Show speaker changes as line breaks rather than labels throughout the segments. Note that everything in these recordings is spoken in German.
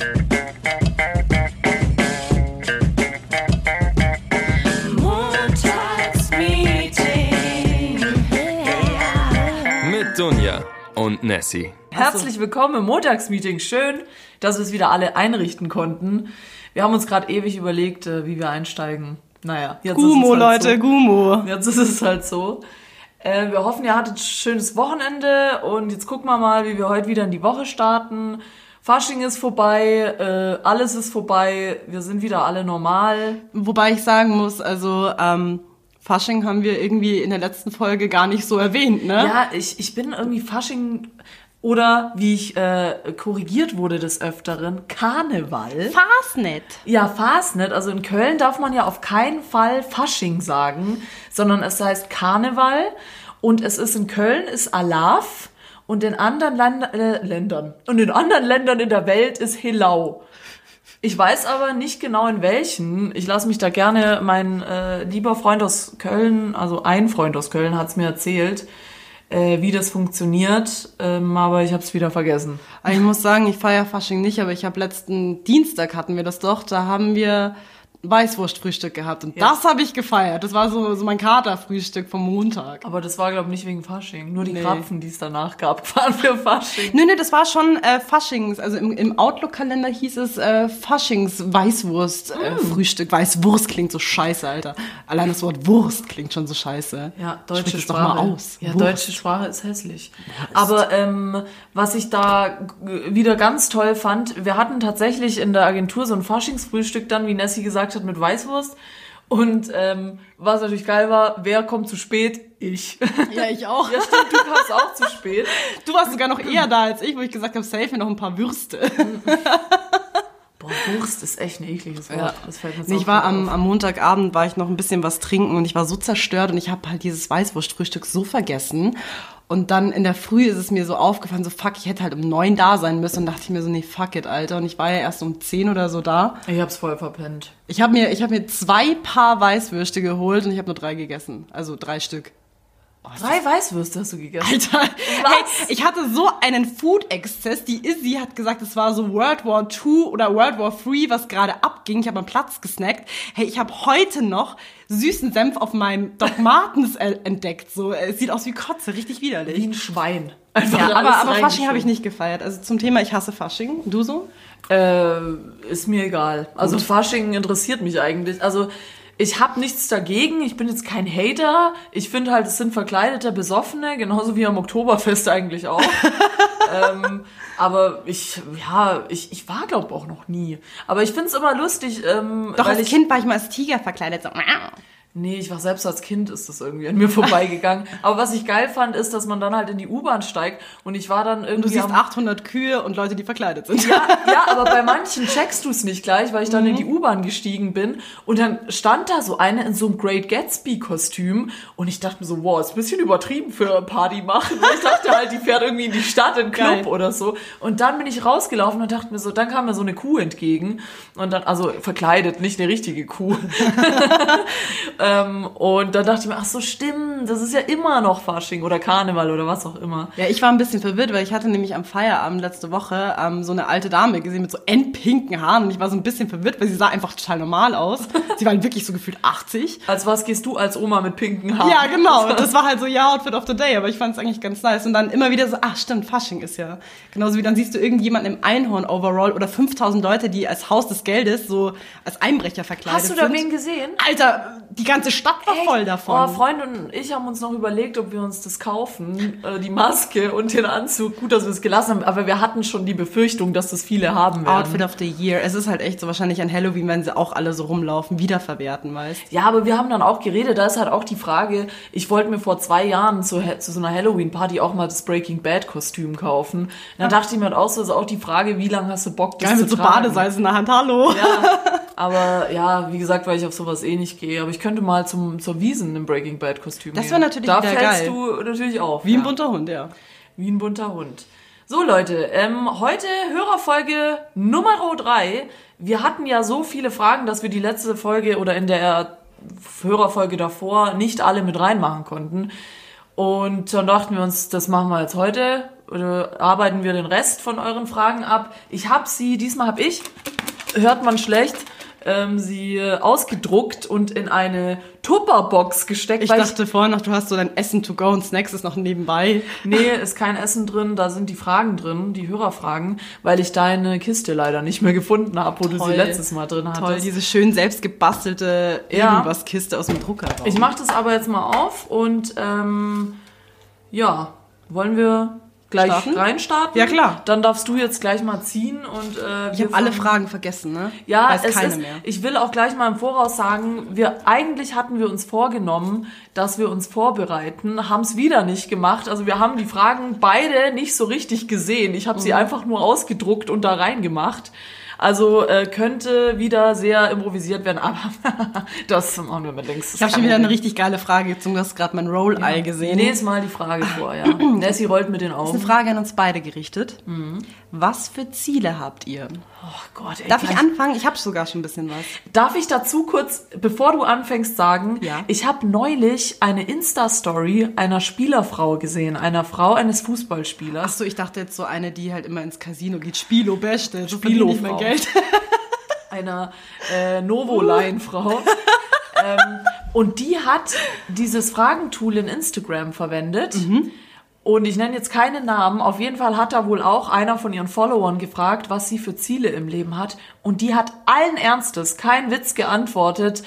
Mit Dunja und Nessie.
Herzlich willkommen im Montagsmeeting. Schön, dass wir es wieder alle einrichten konnten. Wir haben uns gerade ewig überlegt, äh, wie wir einsteigen. Naja, jetzt
Gumo,
ist es halt
Leute,
so.
Gumo.
Jetzt ist es halt so. Äh, wir hoffen, ihr hattet ein schönes Wochenende und jetzt gucken wir mal, wie wir heute wieder in die Woche starten. Fasching ist vorbei, äh, alles ist vorbei, wir sind wieder alle normal.
Wobei ich sagen muss, also ähm, Fasching haben wir irgendwie in der letzten Folge gar nicht so erwähnt, ne?
Ja, ich, ich bin irgendwie Fasching oder wie ich äh, korrigiert wurde des Öfteren, Karneval.
Fastnet.
Ja, Fastnet. Also in Köln darf man ja auf keinen Fall Fasching sagen, sondern es heißt Karneval und es ist in Köln ist Alaf und in anderen Land äh, Ländern und in anderen Ländern in der Welt ist Hilau. Ich weiß aber nicht genau in welchen. Ich lasse mich da gerne, mein äh, lieber Freund aus Köln, also ein Freund aus Köln hat es mir erzählt, äh, wie das funktioniert, ähm, aber ich habe es wieder vergessen.
Ich muss sagen, ich feiere Fasching nicht, aber ich habe letzten Dienstag hatten wir das doch, da haben wir Weißwurstfrühstück gehabt und
Ja.
das habe ich gefeiert. Das war so, so mein Katerfrühstück vom Montag.
Aber das war, glaube ich, nicht wegen Fasching. Nur die
Nee.
Krapfen, die es danach gab, waren für Fasching.
Nö, nö, das war schon äh, Faschings. Also im, im Outlook-Kalender hieß es äh, Faschings-Weißwurst-Frühstück. Weißwurst klingt so scheiße, Alter. Allein das Wort Wurst klingt schon so scheiße.
Ja, deutsche
Sprich es doch
Sprache.
mal aus.
Ja,
Wurst.
deutsche Sprache ist hässlich. Aber ähm, was ich da wieder ganz toll fand, wir hatten tatsächlich in der Agentur so ein Faschingsfrühstück dann, wie Nessie gesagt hat, mit Weißwurst. Und ähm, was natürlich geil war, wer kommt zu spät? Ich.
Ja, ich auch.
ja, stimmt, du kamst auch zu spät.
Du warst sogar noch eher da als ich, wo ich gesagt habe, save mir noch ein paar Würste.
Boah, Wurst ist echt ein ekliges Wort.
Ja.
Das fällt mir
Nee, ich war am, am Montagabend, war ich noch ein bisschen was trinken und ich war so zerstört und ich habe halt dieses Weißwurstfrühstück so vergessen. Und dann in der Früh ist es mir so aufgefallen, so fuck, ich hätte halt um neun da sein müssen und dachte ich mir so, nee, fuck it, Alter. Und ich war ja erst um zehn oder so da.
Ich hab's voll verpennt.
Ich habe mir, ich hab mir zwei Paar Weißwürste geholt und ich habe nur drei gegessen. Also drei Stück.
Drei Weißwürste hast du gegessen.
Alter, hey, ich hatte so einen Food-Exzess. Die Izzy hat gesagt, es war so World War II oder World War III, was gerade abging. Ich habe am Platz gesnackt. Hey, ich habe heute noch süßen Senf auf meinem Doc Martens äh, entdeckt. So, es sieht aus wie Kotze, richtig
Wie
widerlich.
ein Schwein. Einfach
Ja, aber, aber Fasching habe ich nicht gefeiert. Also zum Thema, ich hasse Fasching. Du so?
Äh, ist mir egal. Also Fasching interessiert mich eigentlich. Also ich habe nichts dagegen. Ich bin jetzt kein Hater. Ich finde halt, es sind verkleidete Besoffene, genauso wie am Oktoberfest eigentlich auch. ähm, aber ich, ja, ich, ich war glaube auch noch nie. Aber ich finde es immer lustig. Ähm,
Doch, als
ich,
Kind war ich mal als Tiger verkleidet. So.
Nee, ich war selbst als Kind, ist das irgendwie an mir vorbeigegangen. Aber was ich geil fand, ist, dass man dann halt in die U-Bahn steigt und ich war dann irgendwie
Du siehst
am
800 Kühe und Leute, die verkleidet sind.
Ja, ja, aber bei manchen checkst du es nicht gleich, weil ich dann in die U-Bahn gestiegen bin und dann stand da so eine in so einem Great Gatsby-Kostüm und ich dachte mir so, wow, ist ein bisschen übertrieben für Party machen. Ich dachte halt, die fährt irgendwie in die Stadt, in den Club
Geil.
oder so. Und dann bin ich rausgelaufen und dachte mir so, dann kam mir so eine Kuh entgegen und dann, also verkleidet, nicht eine richtige Kuh. ähm, und dann dachte ich mir, ach so, stimmt, das ist ja immer noch Fasching oder Karneval oder was auch immer.
Ja, ich war ein bisschen verwirrt, weil ich hatte nämlich am Feierabend letzte Woche ähm, so eine alte Dame gesehen mit so endpinken Haaren und ich war so ein bisschen verwirrt, weil sie sah einfach total normal aus. sie war halt wirklich so gefühlt 80.
Als was gehst du als Oma mit pinken Haaren?
Ja, genau. Das war halt so ja Outfit of the Day, aber ich fand es eigentlich ganz nice. Und dann immer wieder so, ach stimmt, Fasching ist ja. Genauso wie dann siehst du irgendjemanden im Einhorn-Overall oder 5000 Leute, die als Haus des Geldes so als Einbrecher verkleidet
Hast du da
sind.
wen gesehen?
Alter, die ganze Stadt war voll davon.
Oh, Freund und ich haben uns noch überlegt, ob wir uns das kaufen, äh, die Maske und den Anzug. Gut, dass wir es gelassen haben, aber wir hatten schon die Befürchtung, dass das viele haben werden.
Outfit of the Year. Es ist halt echt so wahrscheinlich an Halloween, wenn sie auch alle so rumlaufen, wiederverwerten, weißt
Ja, aber wir haben dann auch geredet, da ist halt auch die Frage, ich wollte mir vor zwei Jahren zu, zu so einer Halloween-Party auch mal das Breaking Bad-Kostüm kaufen. Dann dachte ich mir halt auch so, ist auch die Frage, wie lange hast du Bock, das
Geil,
zu
mit so
tragen?
Badesalz in der Hand, hallo.
Ja, aber ja, wie gesagt, weil ich auf sowas eh nicht gehe. Aber ich könnte mal zum, zur Wiesen im Breaking Bad Kostüm
Das
gehen.
wär natürlich
Da
wieder
fällst
geil.
du natürlich auf.
Wie ein
ja.
bunter Hund, ja.
Wie ein bunter Hund. So Leute, ähm, heute Hörerfolge Nummer 3. Wir hatten ja so viele Fragen, dass wir die letzte Folge oder in der Hörerfolge davor nicht alle mit reinmachen konnten. Und dann dachten wir uns, das machen wir jetzt heute. äh, arbeiten wir den Rest von euren Fragen ab. Ich habe sie, diesmal habe ich, hört man schlecht, ähm, sie ausgedruckt und in eine Tupperbox gesteckt.
Ich dachte vorhin noch, du hast so dein Essen to go und Snacks ist noch nebenbei.
Nee, ist kein Essen drin, da sind die Fragen drin, die Hörerfragen, weil ich deine Kiste leider nicht mehr gefunden habe, wo du sie letztes Mal drin hattest.
Toll, diese schön selbst gebastelte
Ja.
Irgendwas-Kiste aus dem Drucker.
Ich mache das aber jetzt mal auf und ähm, ja, wollen wir gleich
Starten?
reinstarten?
Ja, klar.
Dann darfst du jetzt gleich mal ziehen und äh,
Ich
wir
habe alle Fragen vergessen, ne?
Ja,
Weiß
es
keine
ist,
mehr.
ich will auch gleich mal im Voraus sagen, wir eigentlich hatten wir uns vorgenommen, dass wir uns vorbereiten, haben es wieder nicht gemacht. Also wir haben die Fragen beide nicht so richtig gesehen. Ich habe
Mhm.
sie einfach nur ausgedruckt und da reingemacht. Also äh, könnte wieder sehr improvisiert werden, aber das machen wir mit links.
Ich habe schon wieder eine richtig geile Frage gezogen. Du hast gerade mein Roll-Eye gesehen.
Nächstes Mal die Frage vor, ja. Nessie rollt mit den
Das ist
Augen.
eine Frage an uns beide gerichtet.
Mhm.
Was für Ziele habt ihr?
Oh Gott, ey,
Darf ich anfangen? Ich habe sogar schon ein bisschen was.
Darf ich dazu kurz, bevor du anfängst, sagen,
Ja.
ich habe neulich eine Insta-Story einer Spielerfrau gesehen, einer Frau eines Fußballspielers.
Achso, ich dachte jetzt so eine, die halt immer ins Casino geht. Spielo, Beste. Ich mein
Spilo-Frau.
Geld.
einer äh, Novoline-Frau. ähm, und die hat dieses Fragentool in Instagram verwendet. Und ich nenne jetzt keine Namen. Auf jeden Fall hat da wohl auch einer von ihren Followern gefragt, was sie für Ziele im Leben hat. Und die hat allen Ernstes, kein Witz, geantwortet.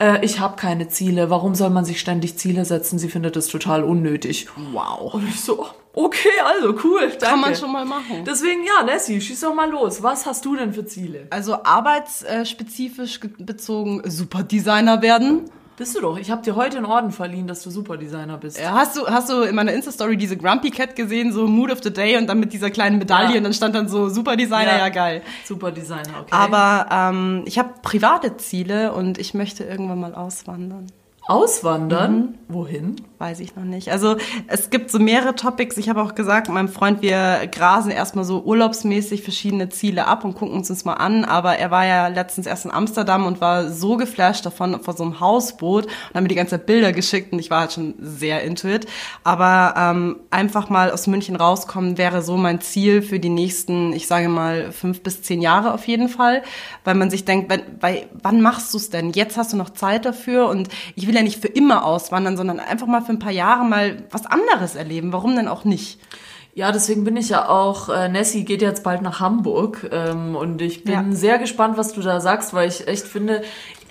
Äh, ich habe keine Ziele. Warum soll man sich ständig Ziele setzen? Sie findet es total unnötig.
Wow.
Und ich so, okay, also cool. Danke.
Kann man schon mal machen.
Deswegen, ja, Nessie, schieß doch mal los. Was hast du denn für Ziele?
Also arbeitsspezifisch ge- bezogen Superdesigner werden.
Bist du doch. Ich habe dir heute einen Orden verliehen, dass du Superdesigner bist.
Ja, hast du, hast du in meiner Insta-Story diese Grumpy Cat gesehen, so Mood of the Day und dann mit dieser kleinen Medaille
Ja.
und dann stand dann so Superdesigner, ja, geil.
Superdesigner, okay.
Aber ähm, ich habe private Ziele und ich möchte irgendwann mal auswandern.
Auswandern?
Mhm.
Wohin?
Weiß ich noch nicht. Also es gibt so mehrere Topics. Ich habe auch gesagt, meinem Freund, wir grasen erstmal so urlaubsmäßig verschiedene Ziele ab und gucken uns das mal an. Aber er war ja letztens erst in Amsterdam und war so geflasht davon, vor so einem Hausboot und hat mir die ganze Zeit Bilder geschickt und ich war halt schon sehr into it. Aber ähm, einfach mal aus München rauskommen wäre so mein Ziel für die nächsten, ich sage mal, fünf bis zehn Jahre auf jeden Fall. Weil man sich denkt, wenn, weil, wann machst du es denn? Jetzt hast du noch Zeit dafür und ich will ja nicht für immer auswandern, sondern einfach mal für ein paar Jahre mal was anderes erleben. Warum denn auch nicht?
Ja, deswegen bin ich ja auch, äh, Nessie geht jetzt bald nach Hamburg ähm, und ich bin
Ja.
sehr gespannt, was du da sagst, weil ich echt finde,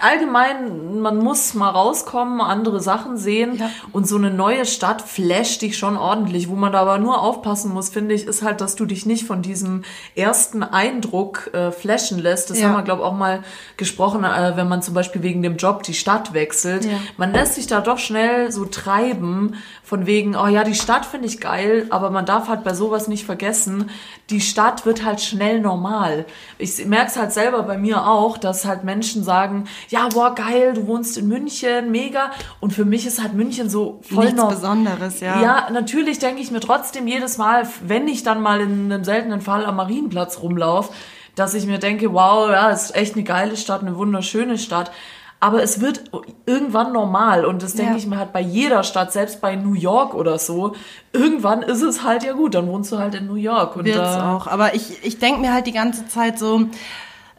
allgemein, man muss mal rauskommen, andere Sachen sehen
Ja.
und so eine neue Stadt flasht dich schon ordentlich. Wo man da aber nur aufpassen muss, finde ich, ist halt, dass du dich nicht von diesem ersten Eindruck äh, flashen lässt. Das
Ja.
haben wir, glaube ich, auch mal gesprochen, äh, wenn man zum Beispiel wegen dem Job die Stadt wechselt.
Ja.
Man lässt sich da doch schnell so treiben, von wegen, oh ja, die Stadt finde ich geil, aber man darf halt bei sowas nicht vergessen, die Stadt wird halt schnell normal. Ich merke es halt selber bei mir auch, dass halt Menschen sagen, ja, boah, geil, du wohnst in München, mega. Und für mich ist halt München so voll
Nichts
noch-
Besonderes, ja.
ja, natürlich denke ich mir trotzdem jedes Mal, wenn ich dann mal in einem seltenen Fall am Marienplatz rumlaufe, dass ich mir denke, wow, ja, ist echt eine geile Stadt, eine wunderschöne Stadt. Aber es wird irgendwann normal und das denke
Ja.
ich mir halt bei jeder Stadt, selbst bei New York oder so. Irgendwann ist es halt ja gut, dann wohnst du halt in New York. Und
Wird's
da,
auch. Aber ich, ich denke mir halt die ganze Zeit so,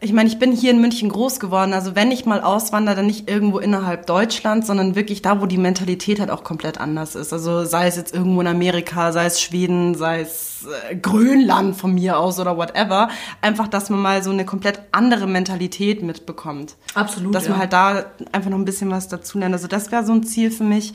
ich meine, ich bin hier in München groß geworden. Also wenn ich mal auswandere, dann nicht irgendwo innerhalb Deutschlands, sondern wirklich da, wo die Mentalität halt auch komplett anders ist. Also sei es jetzt irgendwo in Amerika, sei es Schweden, sei es äh, Grönland von mir aus oder whatever. Einfach, dass man mal so eine komplett andere Mentalität mitbekommt.
Absolut,
Dass
ja.
man halt da einfach noch ein bisschen was dazu lernt. Also das wäre so ein Ziel für mich.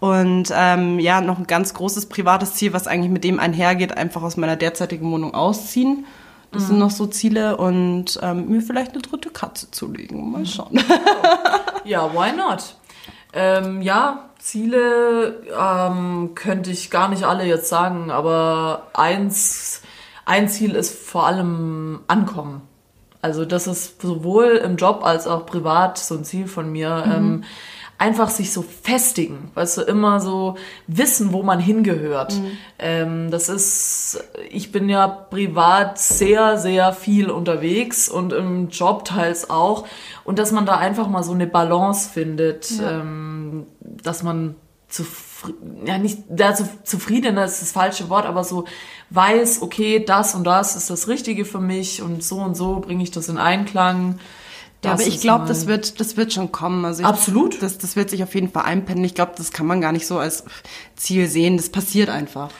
Und ähm, ja, noch ein ganz großes privates Ziel, was eigentlich mit dem einhergeht, einfach aus meiner derzeitigen Wohnung ausziehen. Das
Mhm.
sind noch so Ziele und ähm, mir vielleicht eine dritte Katze zulegen. Mal schauen.
Ja, why not? Ähm, ja, Ziele ähm, könnte ich gar nicht alle jetzt sagen, aber eins, ein Ziel ist vor allem Ankommen. Also das ist sowohl im Job als auch privat so ein Ziel von mir. Ähm, einfach sich so festigen, weißt du, immer so wissen, wo man hingehört. Ähm, das ist, ich bin ja privat sehr, sehr viel unterwegs und im Job teils auch. Und dass man da einfach mal so eine Balance findet, ähm, dass man zufrieden, ja nicht, ja, zu, zufrieden ist das falsche Wort, aber so weiß, okay, das und das ist das Richtige für mich und so und so bringe ich das in Einklang.
Ja, aber ich glaube, das wird, das wird schon kommen. Also ich,
Absolut.
Das, das wird sich auf jeden Fall einpendeln. Ich glaube, das kann man gar nicht so als Ziel sehen. Das passiert einfach.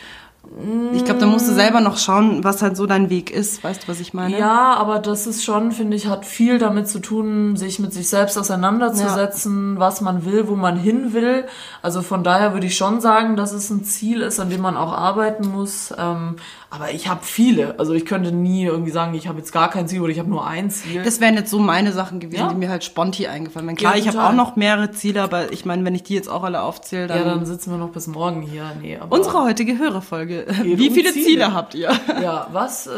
Ich glaube, da musst du selber noch schauen, was halt so dein Weg ist. Weißt du, was ich meine?
Ja, aber das ist schon, finde ich, hat viel damit zu tun, sich mit sich selbst auseinanderzusetzen, was man will, wo man hin will. Also von daher würde ich schon sagen, dass es ein Ziel ist, an dem man auch arbeiten muss. Aber ich habe viele. Also ich könnte nie irgendwie sagen, ich habe jetzt gar kein Ziel oder ich habe nur ein Ziel.
Das wären jetzt so meine Sachen gewesen,
Ja.
die mir halt sponti eingefallen wären. Klar,
Ja,
ich habe auch noch mehrere Ziele, aber ich meine, wenn ich die jetzt auch alle aufzähle, dann...
ja, dann sitzen wir noch bis morgen hier. Nee, aber
Unsere heutige Hörerfolge. Wie viele Ziele.
Ziele.
habt ihr?
Ja, was, äh,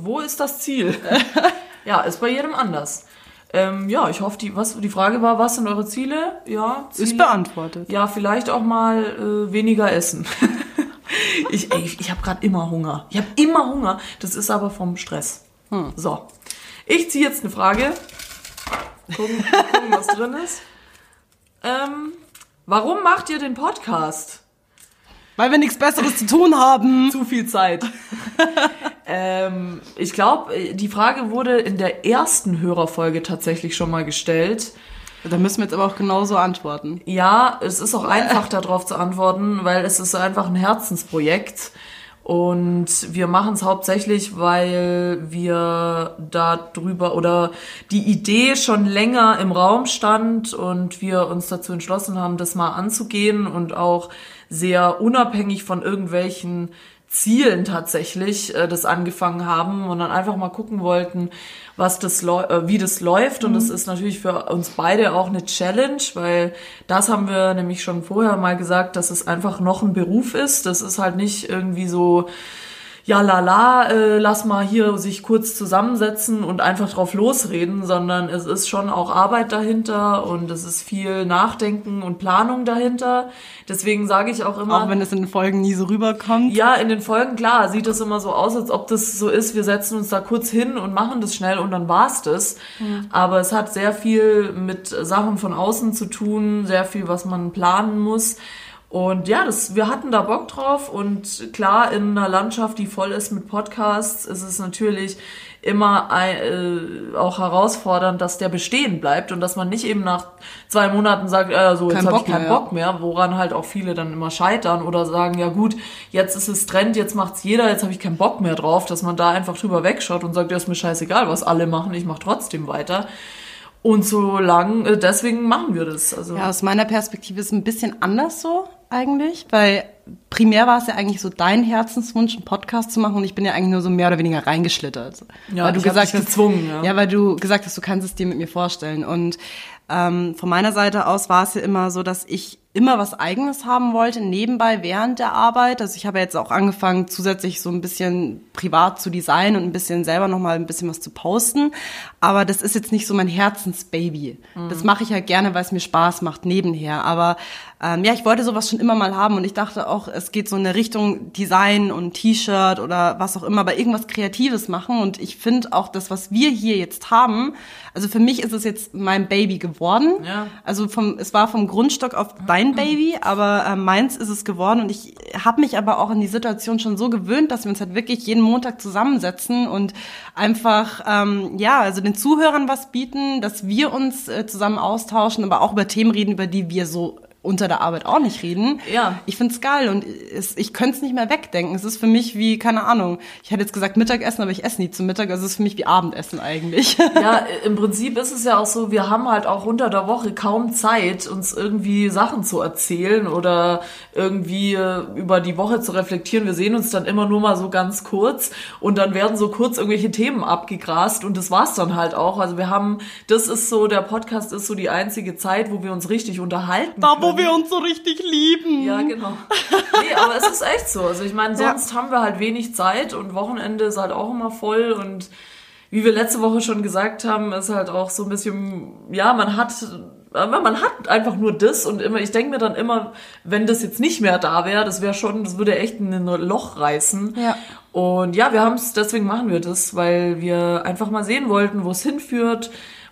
wo ist das Ziel? ja, ist bei jedem anders. Ähm, ja, ich hoffe, die, was, die Frage war, was sind eure Ziele? Ja, Ziele.
Ist beantwortet.
Ja, vielleicht auch mal äh, weniger essen. ich ey, ich, ich habe gerade immer Hunger. Ich habe immer Hunger. Das ist aber vom Stress. So. Ich ziehe jetzt eine Frage. Gucken, gucken was drin ist. Ähm, warum macht ihr den Podcast?
Weil wir nichts Besseres zu tun haben.
Zu viel Zeit. ähm, ich glaube, die Frage wurde in der ersten Hörerfolge tatsächlich schon mal gestellt.
Da müssen wir jetzt aber auch genauso antworten.
Ja, es ist auch einfach darauf zu antworten, weil es ist einfach ein Herzensprojekt. Und wir machen es hauptsächlich, weil wir da drüber oder die Idee schon länger im Raum stand und wir uns dazu entschlossen haben, das mal anzugehen und auch sehr unabhängig von irgendwelchen Zielen tatsächlich äh, das angefangen haben und dann einfach mal gucken wollten, was das äh, wie das läuft und das ist natürlich für uns beide auch eine Challenge, weil das haben wir nämlich schon vorher mal gesagt, dass es einfach noch ein Beruf ist. Das ist halt nicht irgendwie so ja la la, äh, lass mal hier sich kurz zusammensetzen und einfach drauf losreden, sondern es ist schon auch Arbeit dahinter und es ist viel Nachdenken und Planung dahinter. Deswegen sage ich auch immer,
Auch wenn es in den Folgen nie so rüberkommt.
ja, in den Folgen, klar, sieht das immer so aus, als ob das so ist, wir setzen uns da kurz hin und machen das schnell und dann war's das. Aber es hat sehr viel mit Sachen von außen zu tun, sehr viel, was man planen muss. Und ja, das, wir hatten da Bock drauf und klar, in einer Landschaft, die voll ist mit Podcasts, ist es natürlich immer ein, äh, auch herausfordernd, dass der bestehen bleibt und dass man nicht eben nach zwei Monaten sagt, äh, so, jetzt habe ich keinen
mehr,
Bock mehr, woran halt auch viele dann immer scheitern oder sagen, ja gut, jetzt ist es Trend, jetzt macht's jeder, jetzt habe ich keinen Bock mehr drauf, dass man da einfach drüber wegschaut und sagt, ja, ist mir scheißegal, was alle machen, ich mache trotzdem weiter. Und so lang, äh, deswegen machen wir das. Also
Ja, aus meiner Perspektive ist es ein bisschen anders so eigentlich, weil primär war es ja eigentlich so dein Herzenswunsch, einen Podcast zu machen und ich bin ja eigentlich nur so mehr oder weniger reingeschlittert.
Ja,
weil du gesagt hast,
gezwungen, ja.
ja, weil du gesagt hast, du kannst es dir mit mir vorstellen und ähm, von meiner Seite aus war es ja immer so, dass ich immer was Eigenes haben wollte, nebenbei während der Arbeit. Also ich habe jetzt auch angefangen, zusätzlich so ein bisschen privat zu designen und ein bisschen selber nochmal ein bisschen was zu posten. Aber das ist jetzt nicht so mein Herzensbaby. Das mache ich halt gerne, weil es mir Spaß macht nebenher. Aber ähm, ja, ich wollte sowas schon immer mal haben und ich dachte auch, es geht so in eine Richtung Design und T-Shirt oder was auch immer, aber irgendwas Kreatives machen. Und ich finde auch das, was wir hier jetzt haben, also für mich ist es jetzt mein Baby geworden.
Ja.
Also vom, es war vom Grundstock auf dein Baby, aber äh, meins ist es geworden. Und ich habe mich aber auch in die Situation schon so gewöhnt, dass wir uns halt wirklich jeden Montag zusammensetzen und einfach ähm, ja, also den Zuhörern was bieten, dass wir uns äh, zusammen austauschen, aber auch über Themen reden, über die wir so unter der Arbeit auch nicht reden.
Ja.
Ich find's geil und es, ich könnte es nicht mehr wegdenken. Es ist für mich wie, keine Ahnung, ich hätte jetzt gesagt Mittagessen, aber ich esse nie zum Mittag. Also es ist für mich wie Abendessen eigentlich.
Ja, im Prinzip ist es ja auch so, wir haben halt auch unter der Woche kaum Zeit, uns irgendwie Sachen zu erzählen oder irgendwie äh, über die Woche zu reflektieren. Wir sehen uns dann immer nur mal so ganz kurz und dann werden so kurz irgendwelche Themen abgegrast und das war's dann halt auch. Also wir haben, das ist so, der Podcast ist so die einzige Zeit, wo wir uns richtig unterhalten. können.
Wo wir uns so richtig lieben.
Ja, genau. Nee, aber es ist echt so. Also ich meine, sonst haben wir halt wenig Zeit und Wochenende ist halt auch immer voll und wie wir letzte Woche schon gesagt haben, ist halt auch so ein bisschen, ja, man hat, man hat einfach nur das und immer, ich denke mir dann immer, wenn das jetzt nicht mehr da wäre, das wäre schon, das würde echt ein Loch reißen.
Ja.
Und ja, wir haben es, deswegen machen wir das, weil wir einfach mal sehen wollten, wo es hinführt,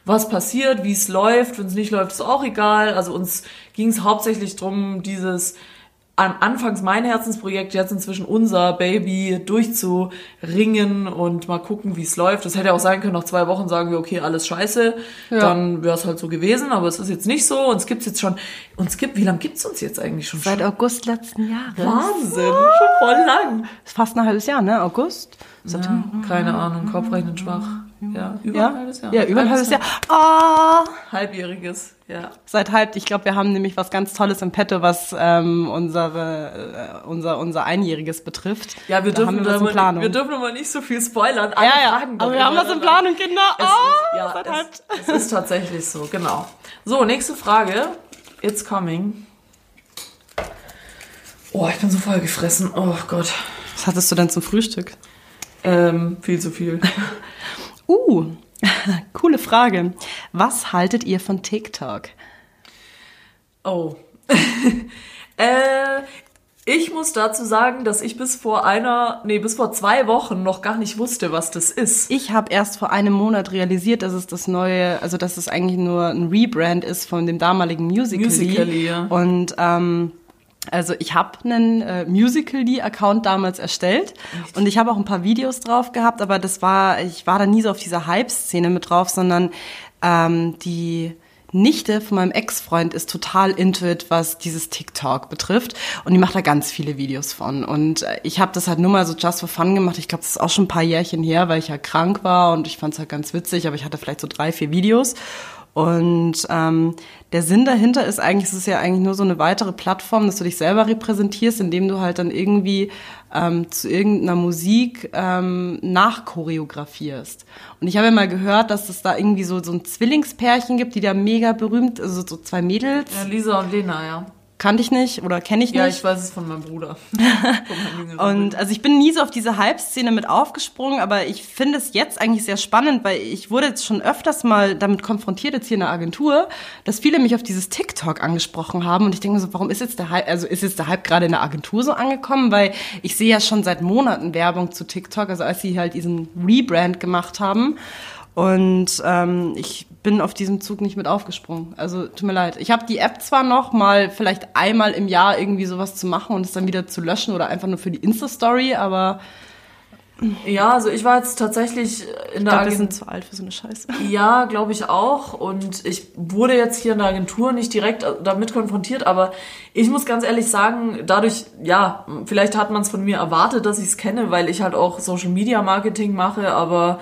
was passiert, wie es läuft. Wenn es nicht läuft, ist auch egal. Also uns ging es hauptsächlich drum, dieses am Anfangs mein Herzensprojekt, jetzt inzwischen unser Baby durchzuringen und mal gucken, wie es läuft. Das hätte auch sein können, nach zwei Wochen sagen wir, okay, alles scheiße,
Ja.
dann wäre es halt so gewesen, aber es ist jetzt nicht so. Uns gibt's jetzt schon, uns gibt, wie lange gibt's uns jetzt eigentlich schon?
Seit August letzten Jahres.
Wahnsinn, schon voll lang.
Ist fast ein halbes Jahr, ne? August?
Ja, keine Ahnung, Kopfrechnen schwach. Ja, über
Ja,
ein halbes Jahr.
ja über ein halbes Jahr. Ah,
Halbjähriges, ja.
seit halb. Ich glaube, wir haben nämlich was ganz Tolles im Petto, was ähm, unsere, äh, unser, unser Einjähriges betrifft.
Ja, wir
Da haben
dürfen,
wir
aber,
Planung.
wir dürfen aber nicht so viel spoilern. Alle
ja, ja,
fragen
aber wir haben was in. Planung, Kinder.
Es
Ah,
ist, ja,
seit halb.
es, es ist tatsächlich so, genau. So, nächste Frage. It's coming. Oh, ich bin so voll gefressen. Oh Gott.
Was hattest du denn zum Frühstück?
Ähm, viel zu viel.
Uh, coole Frage. Was haltet ihr von TikTok?
Oh. äh, ich muss dazu sagen, dass ich bis vor einer, nee, bis vor zwei Wochen noch gar nicht wusste, was das ist.
Ich habe erst vor einem Monat realisiert, dass es das neue, also dass es eigentlich nur ein Rebrand ist von dem damaligen Musical.ly.
Musical.ly, ja.
Und ähm, also ich habe einen äh, Musical.ly-Account damals erstellt und ich habe auch ein paar Videos drauf gehabt, aber das war, ich war da nie so auf dieser Hype-Szene mit drauf, sondern ähm, die Nichte von meinem Ex-Freund ist total into it, was dieses TikTok betrifft. Und die macht da ganz viele Videos von. Und äh, ich habe das halt nur mal so just for fun gemacht. Ich glaube, das ist auch schon ein paar Jährchen her, weil ich ja krank war und ich fand es halt ganz witzig, aber ich hatte vielleicht so drei, vier Videos. Und ähm, der Sinn dahinter ist eigentlich, es ist ja eigentlich nur so eine weitere Plattform, dass du dich selber repräsentierst, indem du halt dann irgendwie ähm, zu irgendeiner Musik ähm, nachchoreografierst. Und ich habe ja mal gehört, dass es da irgendwie so, so ein Zwillingspärchen gibt, die da mega berühmt, also so zwei Mädels,
Ja, Lisa und Lena, ja.
Kannte ich nicht oder kenne ich
Ja,
nicht.
ich weiß es von meinem Bruder. von meinem
Und also ich bin nie so auf diese Hype-Szene mit aufgesprungen, aber ich finde es jetzt eigentlich sehr spannend, weil ich wurde jetzt schon öfters mal damit konfrontiert, jetzt hier in der Agentur, dass viele mich auf dieses TikTok angesprochen haben. Und ich denke mir so, warum ist jetzt der Hype, also ist jetzt der Hype gerade in der Agentur so angekommen? Weil ich sehe ja schon seit Monaten Bruder. zu TikTok, also als sie halt diesen Rebrand gemacht haben. Und ähm, ich bin auf diesem Zug nicht mit aufgesprungen. Also tut mir leid. Ich habe die App zwar noch mal vielleicht einmal im Jahr irgendwie sowas zu machen und es dann wieder zu löschen oder einfach nur für die Insta-Story, aber
Ja, also ich war jetzt tatsächlich in der
glaube, wir
Agentur.
sind zu alt für so eine Scheiße.
Ja, glaube ich auch. Und ich wurde jetzt hier in der Agentur nicht direkt damit konfrontiert, aber ich muss ganz ehrlich sagen, dadurch, ja, vielleicht hat man es von mir erwartet, dass ich es kenne, weil ich halt auch Social Media Marketing mache, aber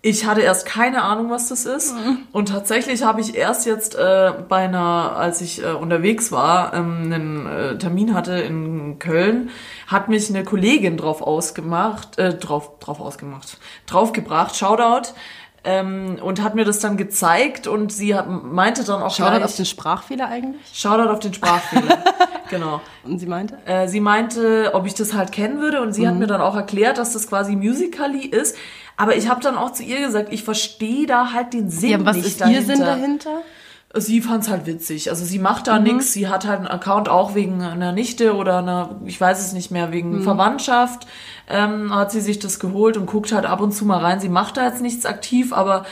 ich hatte erst keine Ahnung, was das ist. Und tatsächlich habe ich erst jetzt äh, bei einer, als ich äh, unterwegs war, ähm, einen äh, Termin hatte in Köln, hat mich eine Kollegin drauf ausgemacht, äh, drauf, drauf ausgemacht, draufgebracht, Shoutout, ähm, und hat mir das dann gezeigt und sie hat, meinte dann auch
Shoutout
gleich,
auf den Sprachfehler eigentlich.
Shoutout auf den Sprachfehler. genau.
Und sie meinte?
Äh, sie meinte, ob ich das halt kennen würde und sie
Mhm.
hat mir dann auch erklärt, dass das quasi Musically ist. Aber ich habe dann auch zu ihr gesagt, ich verstehe da halt den Sinn
Ja, was
nicht
ist
dahinter.
ihr Sinn dahinter?
Sie fand's halt witzig. Also sie macht
Mhm.
da nix. Sie hat halt einen Account auch wegen einer Nichte oder einer, ich weiß es nicht mehr, wegen
Mhm.
Verwandtschaft. Ähm, hat sie sich das geholt und guckt halt ab und zu mal rein. Sie macht da jetzt nichts aktiv, aber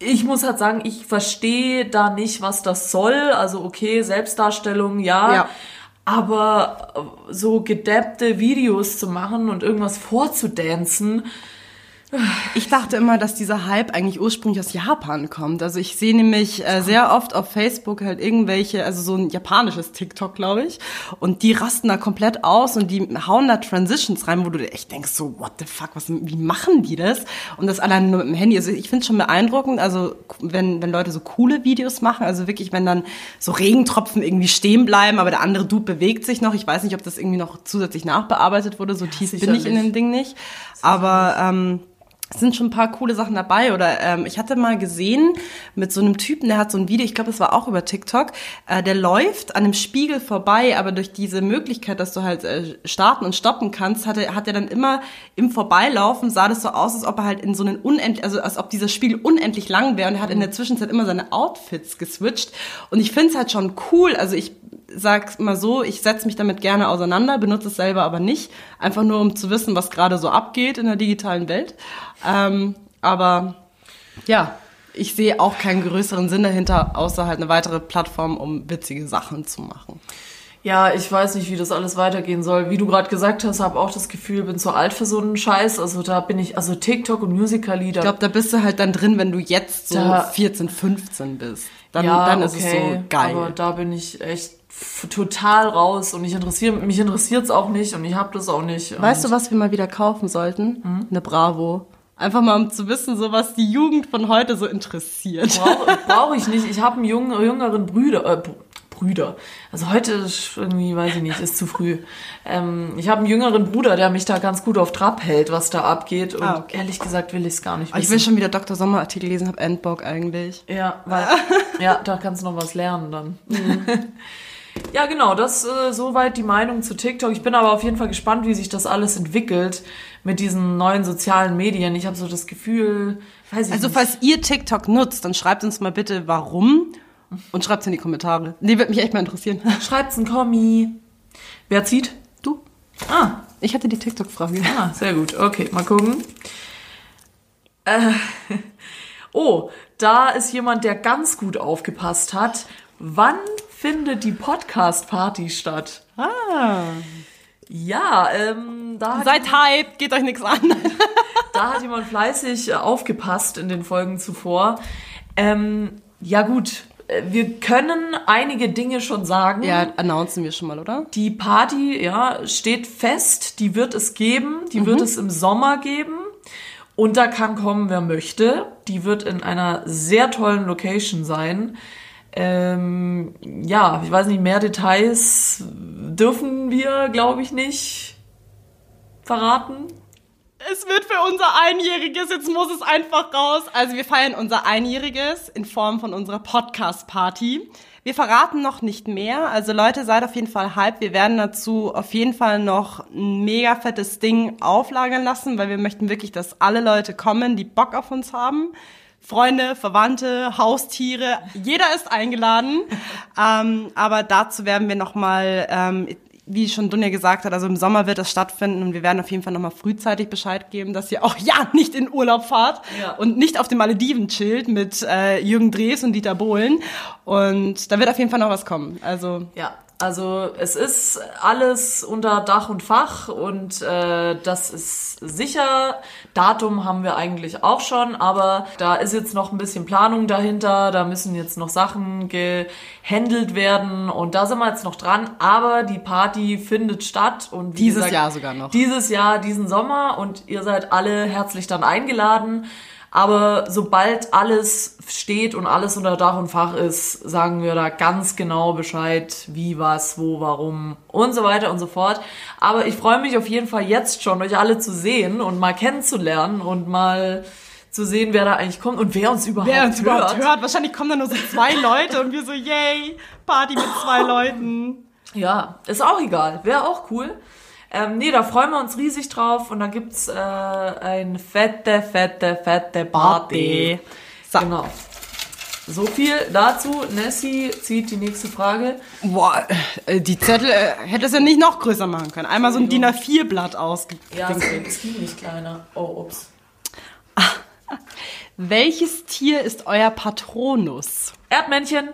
ich muss halt sagen, ich verstehe da nicht, was das soll. Also okay, Selbstdarstellung, ja.
Ja.
Aber äh, so gedeppte Videos zu machen und irgendwas vorzudancen,
Ich dachte immer, dass dieser Hype eigentlich ursprünglich aus Japan kommt. Also ich sehe nämlich äh, sehr oft auf Facebook halt irgendwelche, also so ein japanisches TikTok, glaube ich. Und die rasten da komplett aus und die hauen da Transitions rein, wo du echt denkst, so, what the fuck, was, wie machen die das? Und das allein nur mit dem Handy. Also ich finde schon beeindruckend, also wenn, wenn Leute so coole Videos machen, also wirklich, wenn dann so Regentropfen irgendwie stehen bleiben, aber der andere Dude bewegt sich noch. Ich weiß nicht, ob das irgendwie noch zusätzlich nachbearbeitet wurde, so tief bin ich in
sicherlich.
dem Ding nicht. Aber ähm, es sind schon ein paar coole Sachen dabei. Oder ähm, ich hatte mal gesehen mit so einem Typen, der hat so ein Video, ich glaube, es war auch über TikTok, äh, der läuft an einem Spiegel vorbei, aber durch diese Möglichkeit, dass du halt äh, starten und stoppen kannst, hat er, hat er dann immer im Vorbeilaufen, sah das so aus, als ob er halt in so einen unendlich, also als ob dieser Spiegel unendlich lang wäre und er hat in der Zwischenzeit immer seine Outfits geswitcht. Und ich finde es halt schon cool. Also ich sag mal so, ich setze mich damit gerne auseinander, benutze es selber aber nicht, einfach nur um zu wissen, was gerade so abgeht in der digitalen Welt. Ähm, aber ja, Ich sehe auch keinen größeren Sinn dahinter, außer halt eine weitere Plattform, um witzige Sachen zu machen.
Ja, ich weiß nicht, wie das alles weitergehen soll. Wie du gerade gesagt hast, habe auch das Gefühl, bin zu alt für so einen Scheiß. Also da bin ich, also TikTok und Musical.ly,
Ich glaube, da bist du halt dann drin, wenn du jetzt so
Da-
14, 15 bist. Dann,
ja,
dann ist
okay,
es so geil.
Aber da bin ich echt total raus und ich interessiere mich interessiert es auch nicht und ich habe das auch nicht.
Weißt du, was wir mal wieder kaufen sollten?
Hm?
Eine Bravo. Einfach mal, um zu wissen, so was die Jugend von heute so interessiert.
Brauche brauch ich nicht. Ich habe einen jungen, jüngeren Brüder. Äh, Br- Brüder. Also heute ist irgendwie, weiß ich nicht, ist zu früh. Ähm, ich habe einen jüngeren Bruder, der mich da ganz gut auf Trab hält, was da abgeht. Und
Ah, okay.
ehrlich gesagt will ich es gar nicht
Aber ich will schon wieder Dr. Sommer Artikel lesen, hab Endbock eigentlich.
Ja, weil, ja, da kannst du noch was lernen dann. ja, genau, das äh, soweit die Meinung zu TikTok. Ich bin aber auf jeden Fall gespannt, wie sich das alles entwickelt mit diesen neuen sozialen Medien. Ich habe so das Gefühl, weiß ich
Also
nicht.
falls ihr TikTok nutzt, dann schreibt uns mal bitte, warum und schreibt in die Kommentare. Nee, würde mich echt mal interessieren.
Schreibt's ein Kommi. Wer zieht?
Du?
Ah,
Ich hatte die TikTok-Frage.
ah, sehr gut. Okay, mal gucken. Äh, oh, da ist jemand, der ganz gut aufgepasst hat. Wann findet die Podcast-Party statt?
Ah.
Ja, ähm, da
Seid hype, geht euch nichts an.
Da hat jemand fleißig äh, aufgepasst in den Folgen zuvor. Ähm, ja gut, äh, wir können einige Dinge schon sagen.
Ja, announcen wir schon mal, oder?
Die Party, ja, steht fest, die wird es geben, die wird es im Sommer geben. Und da kann kommen, wer möchte. Die wird in einer sehr tollen Location sein. Ähm, ja, ich weiß nicht, mehr Details dürfen wir, glaube ich, nicht verraten.
Es wird für unser Einjähriges, jetzt muss es einfach raus. Also wir feiern unser Einjähriges in Form von unserer Podcast-Party. Wir verraten noch nicht mehr. Also Leute, seid auf jeden Fall hype. Wir werden dazu auf jeden Fall noch ein mega fettes Ding auflagern lassen, weil wir möchten wirklich, dass alle Leute kommen, die Bock auf uns haben. Freunde, Verwandte, Haustiere, jeder ist eingeladen. ähm, aber dazu werden wir nochmal, ähm, wie schon Dunja gesagt hat, also im Sommer wird das stattfinden und wir werden auf jeden Fall nochmal frühzeitig Bescheid geben, dass ihr auch ja nicht in Urlaub fahrt
Ja.
und nicht auf den Malediven chillt mit äh, Jürgen Drees und Dieter Bohlen. Und da wird auf jeden Fall noch was kommen. Also
Ja, also es ist alles unter Dach und Fach und äh, das ist sicher. Datum haben wir eigentlich auch schon, aber da ist jetzt noch ein bisschen Planung dahinter. Da müssen jetzt noch Sachen gehandelt werden und da sind wir jetzt noch dran. Aber die Party findet statt und
Dieses
gesagt,
Jahr sogar noch.
Dieses Jahr, diesen Sommer und ihr seid alle herzlich dann eingeladen. Aber sobald alles steht und alles unter Dach und Fach ist, sagen wir da ganz genau Bescheid, wie, was, wo, warum und so weiter und so fort. Aber ich freue mich auf jeden Fall jetzt schon, euch alle zu sehen und mal kennenzulernen und mal zu sehen, wer da eigentlich kommt und wer uns überhaupt
wer uns
hört.
überhaupt hört, wahrscheinlich kommen da nur so zwei Leute und wir so, yay, Party mit zwei Leuten.
Ja, ist auch egal. Wäre auch cool. Ähm, nee, da freuen wir uns riesig drauf und dann gibt's äh, ein fette, fette, fette Party.
So.
Genau. So viel dazu. Nessie zieht die nächste Frage.
Boah, äh, die Zettel äh, hätte es ja nicht noch größer machen können. Einmal so ein DIN A4-Blatt ausge...
Ja, es ging nicht kleiner. Oh, ups.
Welches Tier ist euer Patronus?
Erdmännchen.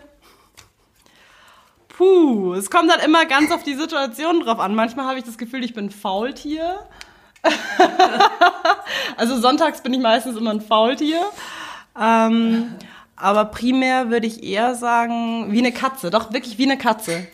Puh, es kommt halt immer ganz auf die Situation drauf an. Manchmal habe ich das Gefühl, ich bin Faultier. also sonntags bin ich meistens immer ein Faultier. Ähm, aber primär würde ich eher sagen, wie eine Katze. Doch, wirklich wie eine Katze.